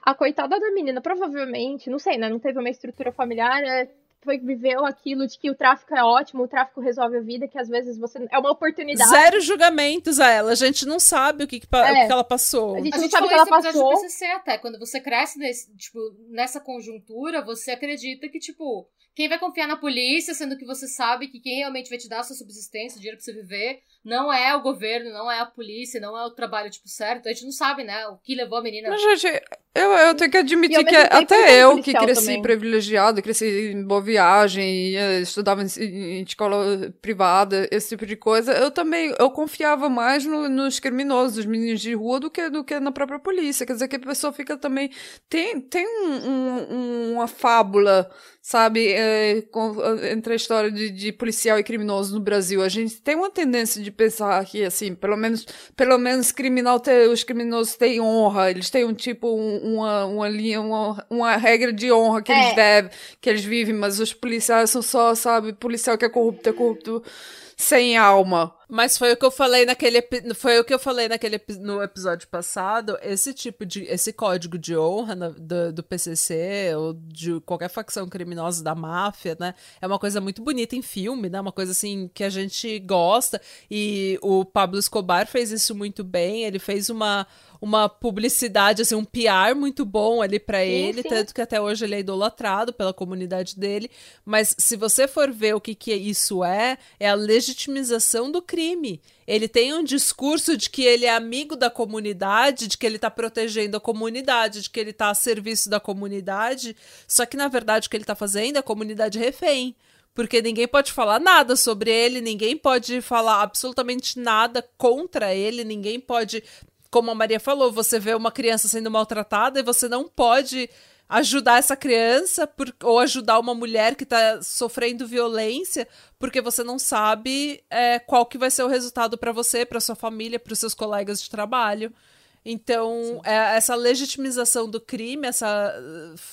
A coitada da menina, provavelmente, não sei, né? Não teve uma estrutura familiar, é, foi, viveu aquilo de que o tráfico é ótimo, o tráfico resolve a vida, que às vezes você. É uma oportunidade. Zero julgamentos a ela. A gente não sabe o que, que, é. o que ela passou. A gente, a gente não sabe o que ela passou. PCC até. Quando você cresce nesse, tipo, nessa conjuntura, você acredita que, tipo, quem vai confiar na polícia, sendo que você sabe que quem realmente vai te dar a sua subsistência, o dinheiro pra você viver, não é o governo, não é a polícia, não é o trabalho, tipo, certo. A gente não sabe, né, o que levou a menina... Mas, gente, eu, eu tenho que admitir que até eu, que cresci também. privilegiado, cresci em boa viagem, eh, estudava em, em, escola privada, esse tipo de coisa, eu também, eu confiava mais no, nos criminosos, os meninos de rua, do que, do que na própria polícia. Quer dizer, que a pessoa fica também... Tem, tem um, um, uma fábula sabe, é, com, entre a história de, de, policial e criminoso no Brasil. A gente tem uma tendência de pensar que, assim, pelo menos, pelo menos criminal ter, os criminosos têm honra, eles têm um tipo, um, uma, uma linha, uma, uma regra de honra que é. eles devem, que eles vivem, mas os policiais são só, sabe, policial que é corrupto, é corrupto sem alma. Mas foi o que eu falei naquele foi o que eu falei naquele no episódio passado, esse tipo de esse código de honra no, do, do PCC ou de qualquer facção criminosa da máfia, né? É uma coisa muito bonita em filme, né? Uma coisa assim que a gente gosta e o Pablo Escobar fez isso muito bem, ele fez uma uma publicidade, assim, um PR muito bom ali para ele, sim. tanto que até hoje ele é idolatrado pela comunidade dele. Mas se você for ver o que, que isso é, é a legitimização do crime. Ele tem um discurso de que ele é amigo da comunidade, de que ele está protegendo a comunidade, de que ele está a serviço da comunidade. Só que, na verdade, o que ele está fazendo é a comunidade refém porque ninguém pode falar nada sobre ele, ninguém pode falar absolutamente nada contra ele, ninguém pode como a Maria falou, você vê uma criança sendo maltratada e você não pode ajudar essa criança por, ou ajudar uma mulher que está sofrendo violência porque você não sabe é, qual que vai ser o resultado para você, para sua família, para os seus colegas de trabalho. Então, é, essa legitimização do crime, essa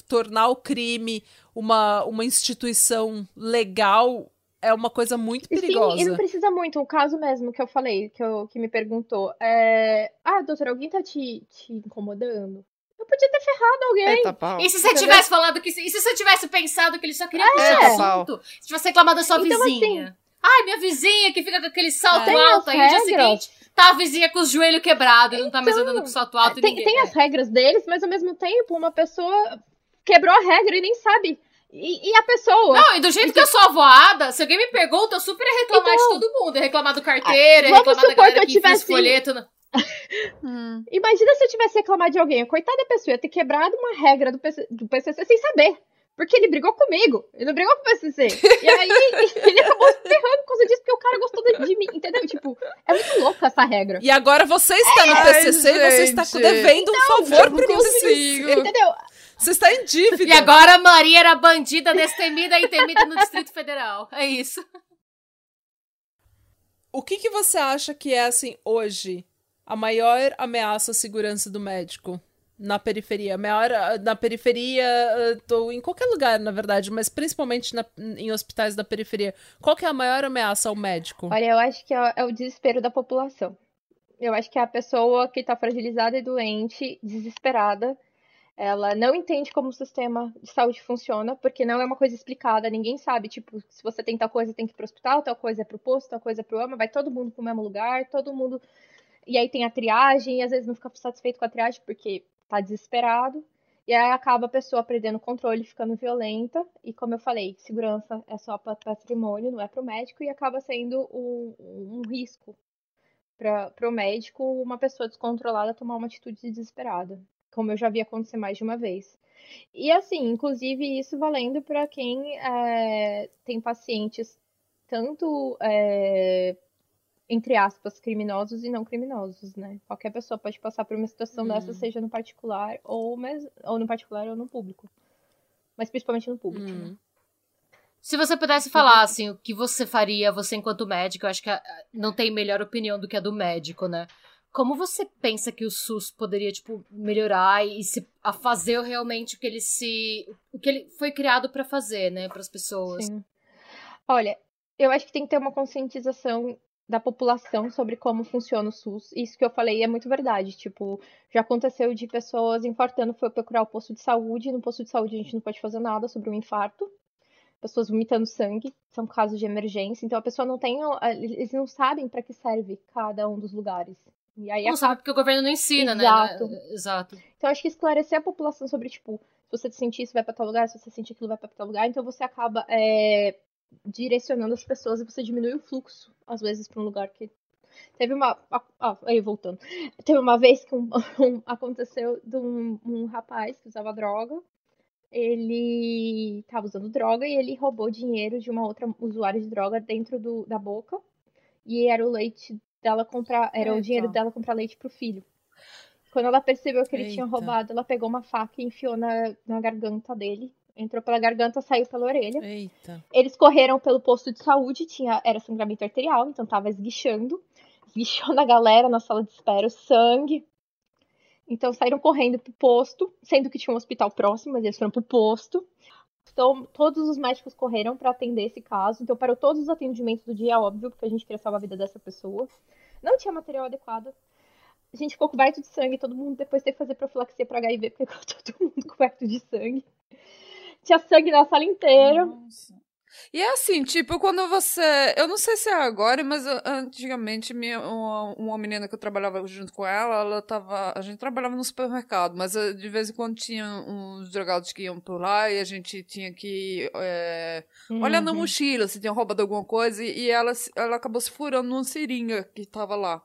tornar o crime uma, uma instituição legal é uma coisa muito perigosa. Sim, e não precisa muito. O caso mesmo que eu falei, que, eu, que me perguntou. É... Ah, doutor, alguém tá te, te incomodando? Eu podia ter ferrado alguém. Eita, pau. E se você tivesse falado que. E se você tivesse pensado que ele só queria é. puxar assunto? Se tivesse reclamado da sua então, vizinha. Assim, Ai, minha vizinha que fica com aquele salto alto aí no dia seguinte. Tá a vizinha com os joelhos quebrados e não tá mais então, andando com salto alto. Tem, tem as regras deles, mas ao mesmo tempo, uma pessoa quebrou a regra e nem sabe. E, e, a pessoa. Não, e do jeito que eu sou avoada, se alguém me pergunta, eu super ia reclamar então, de todo mundo. Ia reclamar do carteiro, ia reclamar da galera que, eu tivesse... fiz folheto. No... hum. Imagina se eu tivesse reclamado de alguém. Coitada da pessoa ia ter quebrado uma regra do, PC, do PCC sem saber. Porque ele brigou comigo. Ele não brigou com o PCC. E aí ele acabou se ferrando por causa disso, porque o cara gostou de mim. Entendeu? Tipo, é muito louca essa regra. E agora você está no PCC e você está devendo então, um favor pro PCC. Entendeu? Você está em dívida. E agora a Maria era bandida, destemida e temida no Distrito Federal. É isso. O que, que você acha que é, assim, hoje, a maior ameaça à segurança do médico? Na periferia. Maior, na periferia, ou em qualquer lugar, na verdade, mas principalmente na, em hospitais da periferia. Qual que é a maior ameaça ao médico? Olha, eu acho que é, é o desespero da população. Eu acho que é a pessoa que está fragilizada e doente, desesperada, ela não entende como o sistema de saúde funciona, porque não é uma coisa explicada, ninguém sabe, tipo, se você tem tal coisa, tem que ir pro hospital, tal coisa é pro posto, tal coisa é pro AMA, vai todo mundo pro mesmo lugar, todo mundo... E aí tem a triagem, e às vezes não fica satisfeito com a triagem porque tá desesperado, e aí acaba a pessoa perdendo o controle, ficando violenta, e como eu falei, segurança é só para patrimônio, não é pro médico, e acaba sendo um, um risco para o médico uma pessoa descontrolada tomar uma atitude desesperada como eu já vi acontecer mais de uma vez. E assim, inclusive isso valendo para quem é, tem pacientes tanto é, entre aspas, criminosos e não criminosos, né? Qualquer pessoa pode passar por uma situação Hum. dessa, seja no particular ou, mes- ou no particular ou no público. Mas principalmente no público. né? Hum. Se você pudesse falar, assim, o que você faria, você enquanto médico, eu acho que ah, não tem melhor opinião do que a do médico, né? Como você pensa que o SUS poderia, tipo, melhorar e se a fazer realmente o que ele se. o que ele foi criado pra fazer, né, para as pessoas? Sim. Olha, eu acho que tem que ter uma conscientização da população sobre como funciona o SUS. Isso que eu falei é muito verdade. Tipo, já aconteceu de pessoas infartando, foi procurar o posto de saúde, e no posto de saúde a gente não pode fazer nada sobre um infarto. Pessoas vomitando sangue, são casos de emergência. Então a pessoa não tem, eles não sabem para que serve cada um dos lugares. E aí Não sabe porque o governo não ensina, Exato. né? Exato. então, acho que esclarecer a população sobre, tipo, se você sentir isso, vai pra tal lugar, se você sentir aquilo, vai pra tal lugar. Então, você acaba é, direcionando as pessoas e você diminui o fluxo, às vezes, pra um lugar que. Teve uma. Ah, aí, voltando. Teve uma vez que um, um- aconteceu de um, um rapaz que usava droga. Ele tava usando droga e ele roubou dinheiro de uma outra usuária de droga dentro do, da boca. E era o leite dela comprar. Era o Eita. dinheiro dela comprar leite pro filho. Quando ela percebeu que ele tinha Eita. roubado, ela pegou uma faca e enfiou na, na garganta dele. Entrou pela garganta, saiu pela orelha. Eita. Eles correram pelo posto de saúde, tinha, era sangramento arterial, então tava esguichando. Esguichou na galera na sala de espera, o sangue. Então saíram correndo pro posto, sendo que tinha um hospital próximo, mas eles foram pro posto. Então todos os médicos correram para atender esse caso. Então parou todos os atendimentos do dia, óbvio, porque a gente queria salvar a vida dessa pessoa. Não tinha material adequado. A gente ficou coberto de sangue, todo mundo depois teve que fazer profilaxia para HIV, porque ficou todo mundo coberto de sangue. Tinha sangue na sala inteira. Nossa. E é assim, tipo, quando você. Eu não sei se é agora, mas antigamente minha, uma, uma menina que eu trabalhava junto com ela, ela tava. A gente trabalhava no supermercado, mas uh, de vez em quando tinha uns drogados que iam por lá e a gente tinha que é, olhar na Uhum. mochila se tinha roubado alguma coisa e, ela, ela acabou se furando numa seringa que tava lá.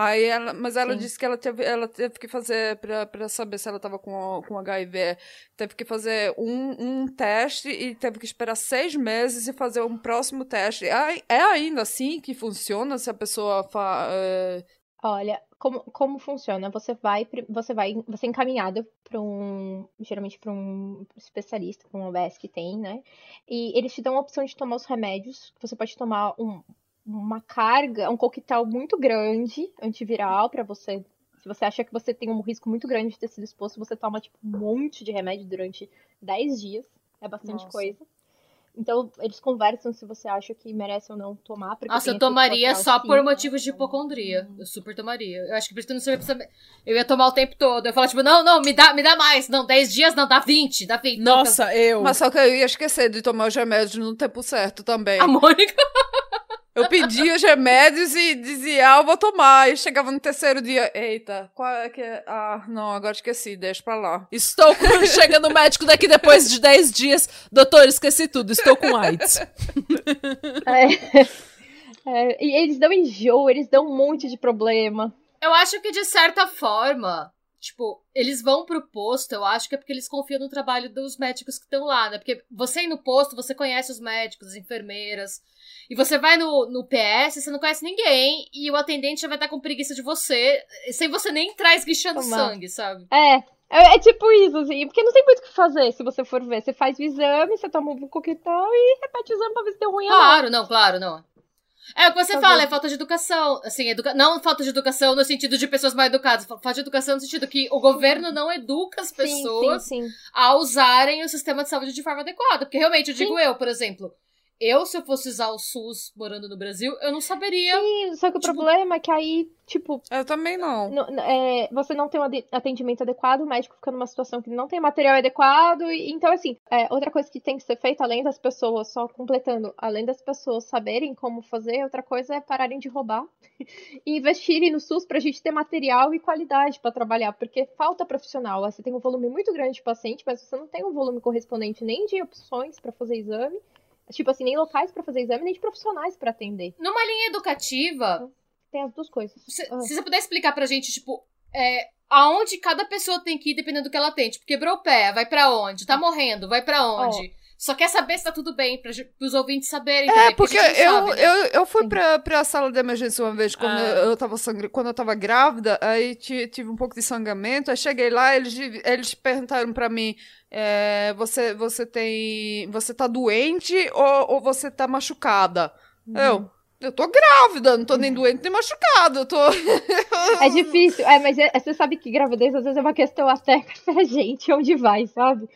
Aí ela, mas ela Sim. disse que ela teve, ela teve que fazer, pra, pra saber se ela tava com, com HIV, teve que fazer um, um teste e teve que esperar seis meses e fazer um próximo teste. É, é ainda assim que funciona se a pessoa fa, é, Olha, como, como funciona? Você vai, você vai, você é encaminhado para um, geralmente para um especialista, para um OBS que tem, né? E eles te dão a opção de tomar os remédios. Você pode tomar um- uma carga, um coquetel muito grande antiviral para você. Se você acha que você tem um risco muito grande de ter sido exposto, você toma tipo um monte de remédio durante 10 dias. É bastante Nossa. coisa. Então, eles conversam se você acha que merece ou não tomar. porque Nossa, eu tomaria só por motivos de hipocondria. Eu super tomaria. Eu acho que por isso que eu não. Eu ia tomar o tempo todo. Eu ia falar, tipo, não, não, me dá, me dá mais. Não, 10 dias, não, dá 20, dá 20. Não, Nossa, eu. Mas só que eu ia esquecer de tomar os remédios no tempo certo também. A Mônica. Eu pedia os remédios e dizia, ah, eu vou tomar. E chegava no terceiro dia, eita, qual é que é? Ah, não, agora esqueci, deixa pra lá. Estou com... Chega no médico daqui depois de 10 dias. Doutor, esqueci tudo. Estou com AIDS. É. É, e eles dão enjoo, eles dão um monte de problema. Eu acho que de certa forma, tipo, eles vão pro posto, eu acho que é porque eles confiam no trabalho dos médicos que estão lá, né? Porque você ir no posto, você conhece os médicos, as enfermeiras. E você vai no, no PS, você não conhece ninguém, e o atendente já vai estar com preguiça de você, sem você nem entrar esguichando Tomar. sangue, sabe? É, é, é tipo isso, assim, porque não tem muito o que fazer se você for ver. Você faz o exame, você toma um coquetel e repete o exame pra ver se deu ruim ou não. Claro, não, claro, não. É o que você Tá fala, é falta de educação. Assim, educa... não falta de educação no sentido de pessoas mal educadas, falta de educação no sentido que o governo não educa as pessoas Sim, sim, sim. a usarem o sistema de saúde de forma adequada. Porque realmente, eu digo eu, por exemplo, eu, se eu fosse usar o SUS morando no Brasil, eu não saberia. Sim, só que o Tipo- problema é que aí, tipo, Eu também não. é, você não tem um atendimento adequado, o médico fica numa situação que não tem material adequado. e- então, assim, é, outra coisa que tem que ser feita, além das pessoas, só completando, além das pessoas saberem como fazer, outra coisa é pararem de roubar e investirem no SUS pra gente ter material e qualidade pra trabalhar, porque falta profissional. Você tem um volume muito grande de paciente, mas você não tem um volume correspondente nem de opções pra fazer exame. Tipo assim, nem locais pra fazer exame, nem de profissionais pra atender. Numa linha educativa, Tem as duas coisas. se, Ah. se você puder explicar pra gente, tipo, é, aonde cada pessoa tem que ir dependendo do que ela tem. Tipo, quebrou o pé, vai pra onde? Tá morrendo, vai pra onde? Só quer saber se tá tudo bem, para os ouvintes saberem. É, também, porque, eu, sabe, né? eu, eu fui pra, pra sala de emergência uma vez quando, Ah. eu, tava sangr... quando eu tava grávida, aí ti- tive um pouco de sangramento, aí cheguei lá, eles, eles perguntaram pra mim, é, você, você tem. Você tá doente ou, ou você tá machucada? Eu. Eu tô grávida, não tô nem doente nem machucada. Eu tô. É difícil, é, mas é- você sabe que gravidez às vezes é uma questão até pra gente, onde vai, sabe?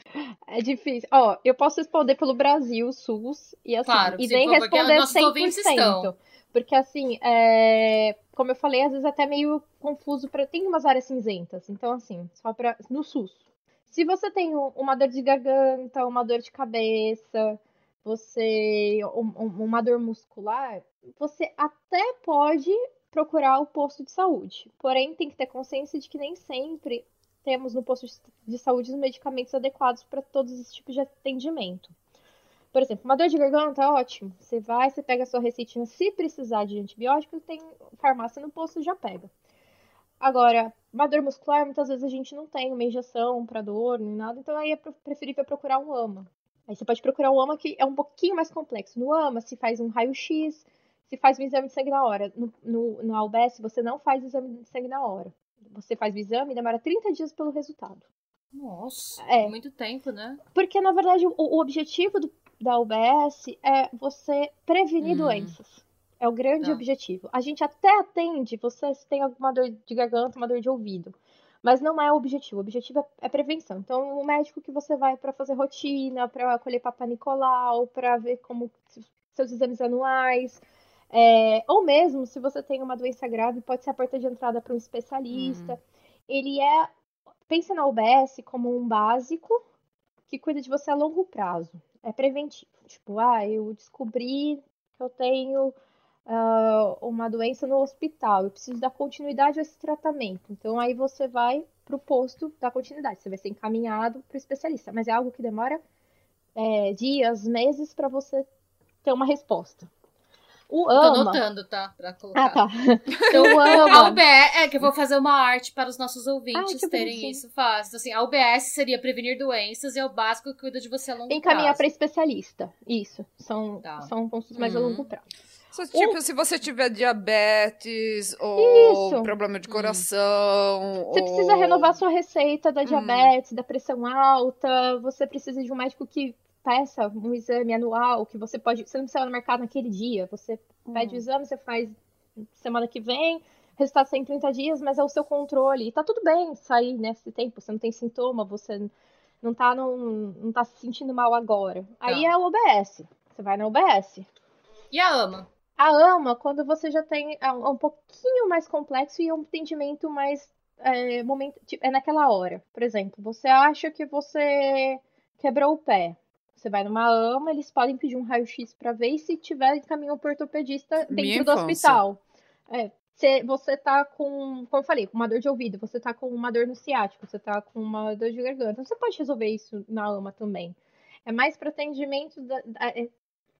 É difícil. Ó, eu posso responder pelo Brasil, SUS, e assim, Claro, e sim, nem responder nossos ouvintes 100%. estão. Porque assim, é, como eu falei, às vezes é até meio confuso para tem umas áreas cinzentas. Então assim, só para no SUS. Se você tem um- uma dor de garganta, uma dor de cabeça, você um- um- uma dor muscular, você até pode procurar o posto de saúde. Porém, tem que ter consciência de que nem sempre temos no posto de- de saúde os medicamentos adequados para todos esses tipos de atendimento. Por exemplo, uma dor de garganta, ótimo. Você vai, você pega a sua receitinha. Se precisar de antibiótico, tem farmácia no posto, já pega. Agora, uma dor muscular, muitas vezes a gente não tem uma injeção para dor, nem nada. Então aí é pre- preferível procurar um AMA. Aí você pode procurar um AMA que é um pouquinho mais complexo. No AMA, se faz um raio-x, se faz um exame de sangue na hora. No, no, AUBS, você não faz exame de sangue na hora. Você faz o exame e demora 30 dias pelo resultado. Nossa, É. muito tempo, né? Porque, na verdade, o, o objetivo do- da UBS é você prevenir Hum. doenças. É o grande Tá. objetivo. A gente até atende você se tem alguma dor de garganta, uma dor de ouvido. Mas não é o objetivo. O objetivo é, é prevenção. Então, o médico que você vai para fazer rotina, para colher Papa Nicolau, para ver como seus exames anuais. É, ou mesmo, se você tem uma doença grave, pode ser a porta de entrada para um especialista. Ele é. Pense na UBS como um básico que cuida de você a longo prazo. É preventivo. Tipo, ah, eu descobri que eu tenho ah, uma doença no hospital, eu preciso dar continuidade a esse tratamento. Então aí você vai pro posto da continuidade, você vai ser encaminhado para o especialista. Mas é algo que demora é, dias, meses para você ter uma resposta. O Tô AMA. anotando, tá? Pra colocar. Ah, tá. Então, o A AMA. UBS, é que eu vou fazer uma arte para os nossos Ai, ouvintes que terem bonitinho. isso fácil. Assim, a UBS seria prevenir doenças e é o básico que cuida de você a longo Encaminhar para prazo. especialista. Isso. São, Tá. são pontos mais a Uhum. longo prazo. Só, tipo, se você tiver diabetes ou Isso. problema de coração. Você ou... precisa renovar sua receita Hum. da diabetes, da pressão alta, você precisa de um médico que peça um exame anual, que você pode. Você não precisa ir no mercado naquele dia. Você pede o exame, você faz semana que vem, resultado sai em 30 dias, mas é o seu controle. E tá tudo bem sair nesse tempo, você não tem sintoma, você não tá, num, não tá se sentindo mal agora. Aí é o OBS. Você vai na OBS. E a AMA? A AMA, quando você já tem é um, é pouquinho mais complexo e é um entendimento mais é, momento, tipo, é naquela hora. Por exemplo, você acha que você quebrou o pé. Você vai numa AMA, eles podem pedir um raio-x para ver e se tiver, encaminham pro ortopedista dentro Minha do infância. hospital. É, você, você tá com, como eu falei, com uma dor de ouvido, você tá com uma dor no ciático, você tá com uma dor de garganta. Você pode resolver isso na AMA também. É mais para atendimento da, da- é,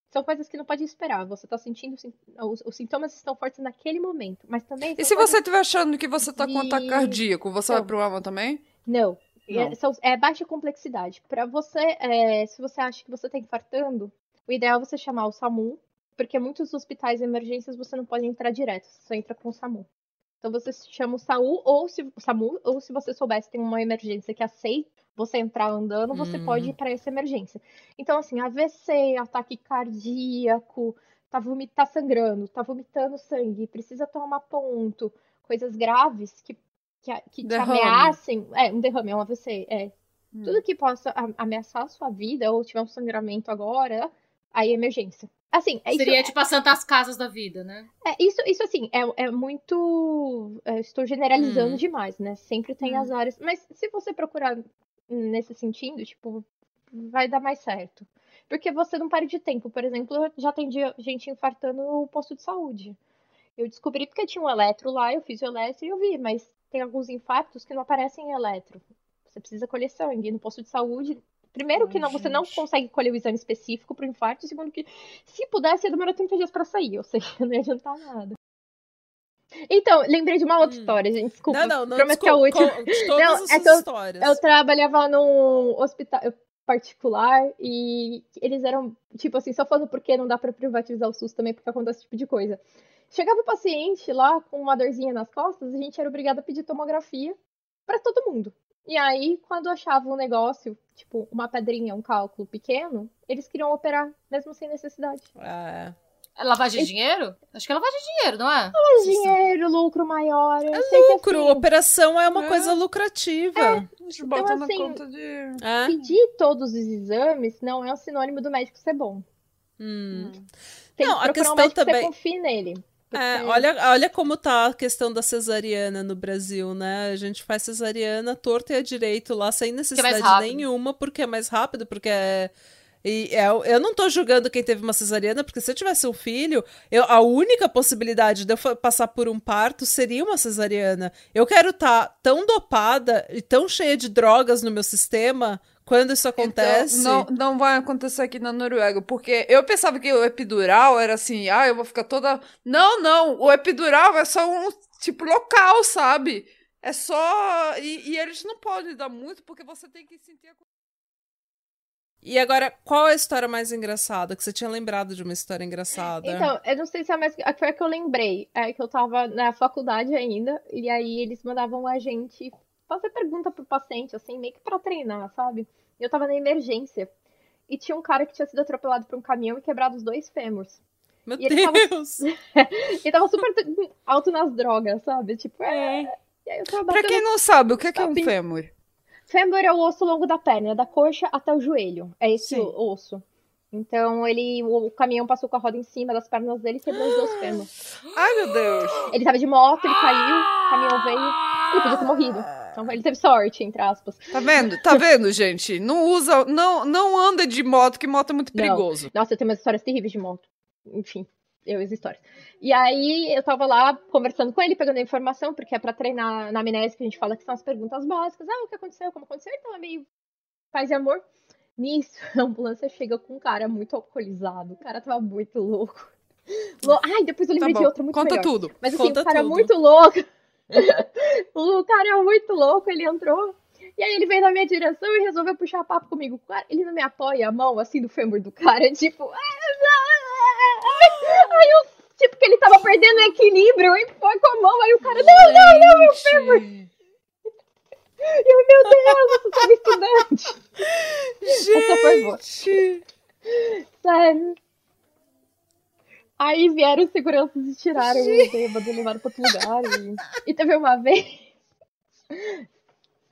são coisas que não pode esperar. Você tá sentindo os, os sintomas estão fortes naquele momento, mas também E se coisas- você estiver achando que você tá com ataque de- cardíaco, você vai Não. pro AMA também? não. É, são- é baixa complexidade. Para você, é, se você acha que você tá infartando, o ideal é você chamar o SAMU, porque muitos hospitais de emergências você não pode entrar direto, você só entra com o SAMU. Então você chama o SAMU, ou se, o SAMU, ou se você soubesse que tem uma emergência que aceita você entrar andando, você Hum. pode ir para essa emergência. Então, assim, AVC, ataque cardíaco, tá, vomi- tá sangrando, tá vomitando sangue, precisa tomar ponto, coisas graves que, que, que te ameacem. É, um derrame, é um AVC, é. Hum. Tudo que possa ameaçar a sua vida, ou tiver um sangramento agora, aí é emergência. Assim, é isso, Seria tipo as santas casas da vida, né? é, isso, isso assim, é, é muito. é, estou generalizando Hum. demais, né? Sempre tem Hum. as áreas. Mas se você procurar nesse sentido, tipo, vai dar mais certo. Porque você não para de tempo. Por exemplo, eu já atendi gente infartando no posto de saúde. Eu descobri porque tinha um eletro lá, eu fiz o eletro e eu vi, mas tem alguns infartos que não aparecem em eletro. Você precisa colher sangue no posto de saúde. Primeiro que Ai, não, você não gente. consegue colher o exame específico para o infarto, segundo que se pudesse ia demorar 30 dias para sair, ou seja, não ia adiantar nada. Então, lembrei de uma outra Hum. história, gente, desculpa. Não, não, não. prometo que é a desculpa, última. todas Não, é que eu- histórias. Eu trabalhava num hospital, eu particular e eles eram, tipo assim, só falando porque não dá para privatizar o SUS também, porque acontece esse tipo de coisa. Chegava o paciente lá com uma dorzinha nas costas, a gente era obrigado a pedir tomografia para todo mundo. E aí, quando achavam um negócio, tipo uma pedrinha, um cálculo pequeno, eles queriam operar, mesmo sem necessidade. É. É lavagem de dinheiro? Acho que é lavagem de dinheiro, não é? Mas dinheiro, lucro maior. Eu É sei que, lucro, assim, operação é uma É. coisa lucrativa. A gente bota na assim, conta de. É. pedir todos os exames não é um sinônimo do médico ser bom. Hum. Tem Não, que a questão um médico que também- você confie nele. É, olha, olha como tá a questão da cesariana no Brasil, né? A gente faz cesariana torta e a direito lá, sem necessidade rápido. nenhuma, porque é mais rápido, porque é. E é- eu não tô julgando quem teve uma cesariana, porque se eu tivesse um filho, eu, a única possibilidade de eu passar por um parto seria uma cesariana. Eu quero estar tão dopada e tão cheia de drogas no meu sistema quando isso acontece. Então, não, não vai acontecer aqui na Noruega, porque eu pensava que o epidural era assim, ah, eu vou ficar toda. Não, não, o epidural é só um tipo local, sabe? É só. E, e eles não podem dar muito porque você tem que sentir a E agora, qual é a história mais engraçada? Que você tinha lembrado de uma história engraçada? Então, eu não sei se é mais. A a que eu lembrei. É que eu tava na faculdade ainda, e aí eles mandavam a gente fazer pergunta pro paciente, assim, meio que pra treinar, sabe? E eu tava na emergência. E tinha um cara que tinha sido atropelado por um caminhão e quebrado os dois fêmurs. Meu e ele tava- Deus! E tava super alto nas drogas, sabe? Tipo, é. E aí eu tava Pra batendo quem não sabe, o que é, que é um Sabe? fêmur? Fêmur é o osso longo da perna, da coxa até o joelho. É esse Sim. o- osso. Então ele, o caminhão passou com a roda em cima das pernas dele e quebrou os dois fêmurs. Ai, meu Deus. Ele tava de moto, ele caiu, o caminhão veio, ele podia ter morrido. Então ele teve sorte, entre aspas. Tá vendo? Tá vendo, gente? Não usa, não, não anda de moto, que moto é muito Não. perigoso. Nossa, eu tenho umas histórias terríveis de moto. Enfim, eu e as histórias. E aí eu tava lá conversando com ele, pegando a informação, porque é pra treinar na amnésia que a gente fala que são as perguntas básicas. Ah, o que aconteceu? Como aconteceu? Então é meio paz e amor. Nisso, a ambulância chega com um cara muito alcoolizado. O cara tava muito louco. Lou- Ai, depois eu Tá lembrei de bom. outra muito Conta melhor. tudo. Mas assim, Conta o cara é tudo. muito louco. o cara é muito louco, ele entrou. E aí ele veio na minha direção e resolveu puxar papo comigo. Ele não me apoia a mão assim do fêmur do cara, tipo. Aí eu, tipo, que ele tava perdendo o equilíbrio e foi com a mão. Aí o cara, não, não, não, meu. Gente. E eu, meu Deus, eu tava estudante. Gente. Sério. Aí vieram os seguranças e tiraram o bêbado e levaram pra outro lugar. E, e teve uma vez.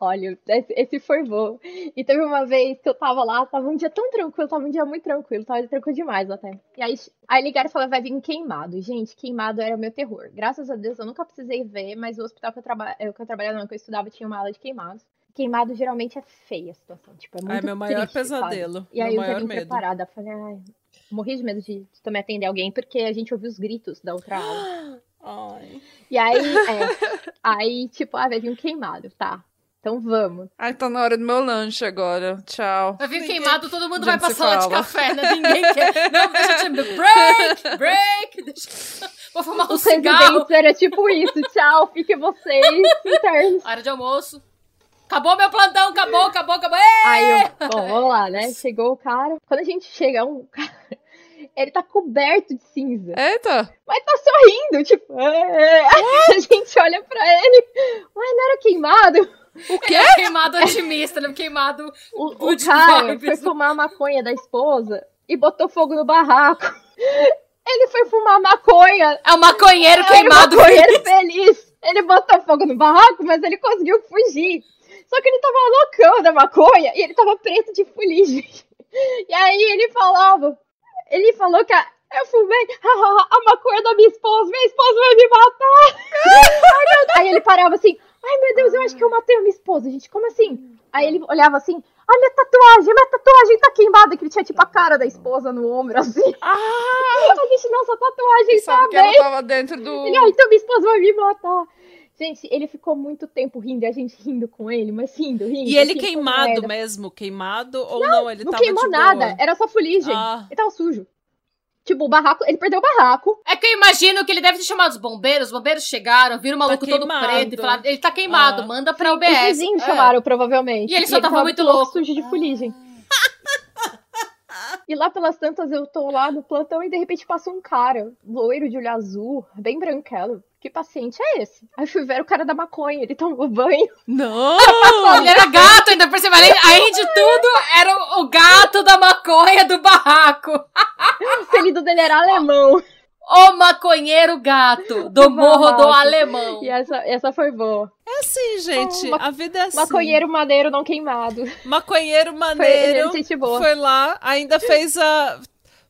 Olha, esse, bom. E teve uma vez que eu tava lá, tava um dia tão tranquilo, tava um dia muito tranquilo, tava tranquilo demais até. E aí, aí ligaram e falaram, vai vir queimado. Gente, queimado era o meu terror. Graças a Deus eu nunca precisei ver, mas o hospital que eu, traba... eu, que eu trabalhava, não, que eu estudava, tinha uma aula de queimados. Queimado geralmente é feia a situação. Tipo, é muito Ai, meu maior triste, sabe? pesadelo. E aí meu eu já vim medo. preparada. Falei, ai, morri de medo de também atender alguém, porque a gente ouviu os gritos da outra aula. Ai. E aí, é, aí, tipo, ah, vai vir um queimado, tá. Então vamos. Ai, tá na hora do meu lanche agora. Tchau. Vai vir queimado, todo mundo vai pra sala de fala. café, né? Ninguém quer. Não, deixa eu te... Break! Break! Deixa... Vou fumar um Os cigarro. residentes era tipo isso. Tchau, fiquem vocês internos. Hora de almoço. Acabou meu plantão, acabou, acabou, acabou. Ê! Aí eu, bom, vamos lá, né? Chegou o cara. Quando a gente chega, um cara. Ele tá coberto de cinza. Eita! Mas tá sorrindo, tipo. "É". A gente olha pra ele. Ué, não era queimado? O quê? É queimado otimista, né? Queimado. O, o cara vibes. foi fumar a maconha da esposa e botou fogo no barraco. Ele foi fumar maconha. É o maconheiro Era queimado. um maconheiro feliz. Ele botou fogo no barraco, mas ele conseguiu fugir. Só que ele tava loucão da maconha e ele tava preto de fuligem. E aí ele falava, ele falou que a, eu fumei a maconha da minha esposa, minha esposa vai me matar. Aí ele parava assim, ai meu Deus, eu acho que eu matei a minha esposa, gente, como assim? Aí ele olhava assim, ai minha tatuagem, minha tatuagem tá queimada, que ele tinha tipo a cara da esposa no ombro, assim. Ah! A gente, nossa, a tatuagem tá Sabe que bem. ela tava dentro do. Ele, ah, então minha esposa vai me matar. Gente, ele ficou muito tempo rindo, e a gente rindo com ele, mas rindo, rindo. E ele assim, queimado mesmo? Queimado ou não? Ele Não tava queimou nada, boa? era só fuligem. Ah. Ele tava sujo. Tipo, o barraco, ele perdeu o barraco. É que eu imagino que ele deve ter chamado os bombeiros, os bombeiros chegaram, viram o maluco todo queimado. preto e falaram, ele tá queimado, Ah. manda pra Os UBS. vizinhos É. chamaram, provavelmente. E ele só tava tava muito todo louco. sujo de fuligem. E lá pelas tantas eu tô lá no plantão e de repente passa um cara, loiro de olho azul, bem branquelo. Que paciente é esse? Aí fui ver o cara da maconha, ele tomou banho. Não! Ele era gato, ainda por cima. Além, de tudo, era o, gato da maconha do barraco. O apelido dele era alemão. O maconheiro gato do Morro do. Alemão. E essa, essa foi boa. É assim, gente. Ma- a vida é assim. Maconheiro maneiro não queimado. Maconheiro Foi maneiro. gente boa. Foi lá, ainda fez a.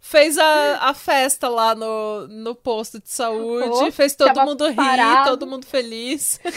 Fez a, a festa lá no, no posto de saúde, Pô, fez todo mundo rir, parado. todo mundo feliz.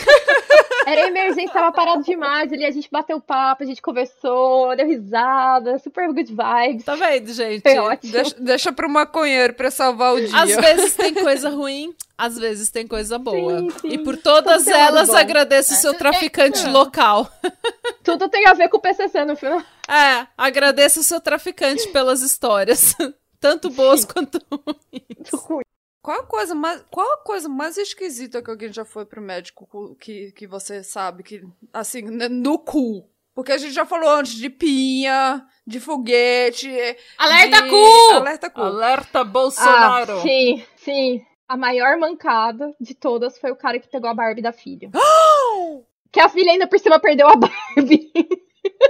Era emergência, tava parado demais. Ali a gente bateu papo, a gente conversou, deu risada, super good vibes. Tá vendo, gente? Foi ótimo. Deixa, deixa pro maconheiro pra salvar o dia. Às vezes tem coisa ruim, às vezes tem coisa boa. Sim, sim. E por todas Tudo elas, bom. agradeço o seu É, traficante é. local. Tudo tem a ver com o PCC no final. É, agradeço o seu traficante pelas histórias. Tanto boas quanto ruins. Qual a coisa mais, qual a coisa mais esquisita que alguém já foi pro médico que, que você sabe que assim, no cu? Porque a gente já falou antes de pinha, de foguete, Alerta de... cu! Alerta cu. Alerta Ah, sim, sim. A maior mancada de todas foi o cara que pegou a Barbie da filha. que a filha ainda por cima perdeu a Barbie.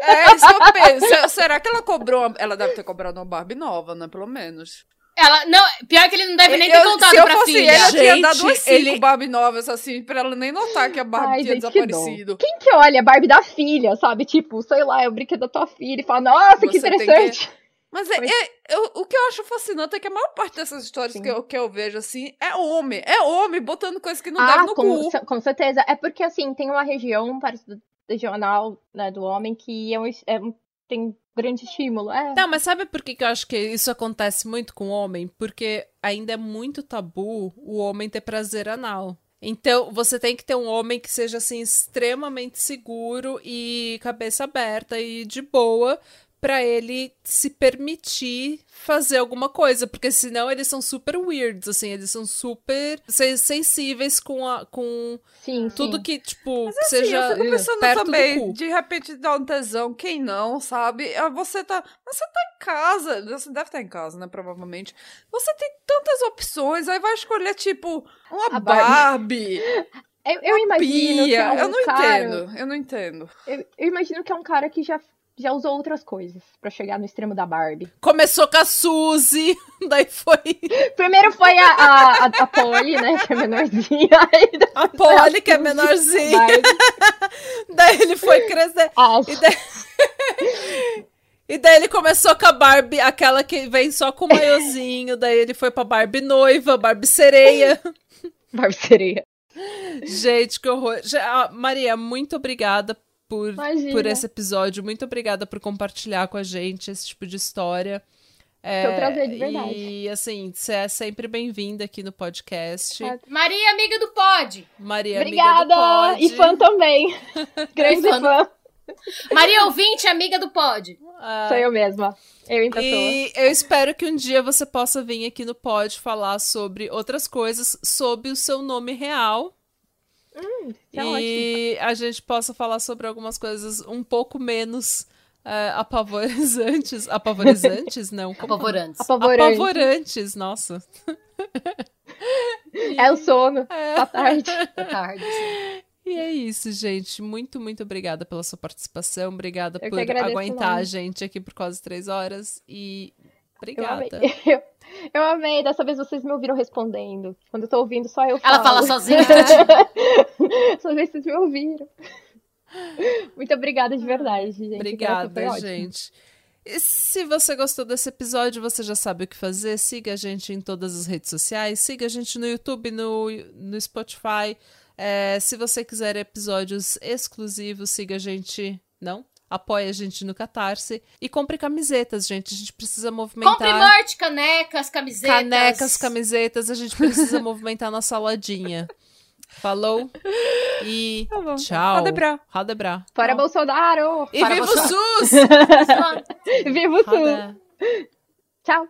É isso que eu penso. Se- Será que ela cobrou? uma- Ela deve ter cobrado uma Barbie nova, né? Pelo menos. Ela, não, pior que ele não deve nem ter Eu- contado se eu pra fosse filha. ele, eu tinha Gente, dado umas cinco ele- Barbie novas, assim, pra ela nem notar que a Barbie Ai, tinha gente, que desaparecido. Quem que olha a Barbie da filha, sabe? Tipo, sei lá, é o brinquedo da tua filha e fala, nossa, que Você tem que- interessante. Mas é, é- eu- o que eu acho fascinante é que a maior parte dessas histórias Sim. que eu, que eu vejo, assim, é homem. É homem botando coisa que não deve ah, no com, cu. com certeza. É porque, assim, tem uma região parecida regional né, do homem que é um, é um- tem grande estímulo. É. Não, mas sabe por que, que eu acho que isso acontece muito com o homem? Porque ainda é muito tabu o homem ter prazer anal. Então, você tem que ter um homem que seja, assim, extremamente seguro e cabeça aberta e de boa pra ele se permitir fazer alguma coisa. Porque senão eles são super weirds, assim, eles são super sen- sensíveis com, a, com sim, tudo sim. que, tipo, que Assim, seja eu fico pensando perto também, do cu. de repente dá um tesão, quem não, sabe? Ah, Você tá. Você tá em casa. Você deve estar em casa, né? Provavelmente. Você tem tantas opções, aí vai escolher, tipo, uma A Barbie, Eu, eu imagino que é pia. um eu não cara, entendo. Eu não entendo. Eu, eu imagino que é um cara que já, já usou outras coisas pra chegar no extremo da Barbie. Começou com a Suzy, daí foi Primeiro foi a, a, a, a Polly, né? Que é menorzinha. A Polly, que é menorzinha. Daí ele foi crescer. Ah, E daí... e daí ele começou com a Barbie, aquela que vem só com o maiozinho. Daí ele foi pra Barbie noiva, Barbie sereia. Barbie sereia. Gente, que horror. Ah, Maria, muito obrigada por, Imagina. por esse episódio. Muito obrigada por compartilhar com a gente esse tipo de história. É, Foi um prazer, de verdade. E assim, você é sempre bem-vinda aqui no podcast. Ah, Maria, amiga do pod. Maria, amiga do Obrigada! pod. E fã também. Grande fã. fã. Maria ouvinte, amiga do pod. Ah, Sou eu mesma. Eu em pessoa. E eu espero que um dia você possa vir aqui no Pod falar sobre outras coisas, sob o seu nome real. Isso é e a gente possa falar sobre algumas coisas um pouco menos é, apavorizantes. Apavorizantes? Não. como- Apavorantes. Apavorante. Apavorantes, nossa. É o sono. Boa tarde. Da tarde. E é isso, gente. Muito, muito obrigada pela sua participação. Obrigada Eu por aguentar a gente aqui por quase três horas. E obrigada. Eu, eu amei. Dessa vez vocês me ouviram respondendo. Quando eu tô ouvindo, só eu falo. Ela fala sozinha. Só vez vocês me ouviram. Muito obrigada de verdade, gente. Obrigada, gente. E se você gostou desse episódio, você já sabe o que fazer. Siga a gente em todas as redes sociais. Siga a gente no YouTube, no, no Spotify. É, se você quiser episódios exclusivos, siga a gente. Não? Apoie a gente no Catarse. E compre camisetas, gente. A gente precisa movimentar. Compre merch, canecas, camisetas. Canecas, camisetas. A gente precisa movimentar nossa lodinha. Falou? E Tá tchau. Adebra. Radebra. Fora Bolsonaro! E Para viva o. SUS! Viva o! Rada- Tchau!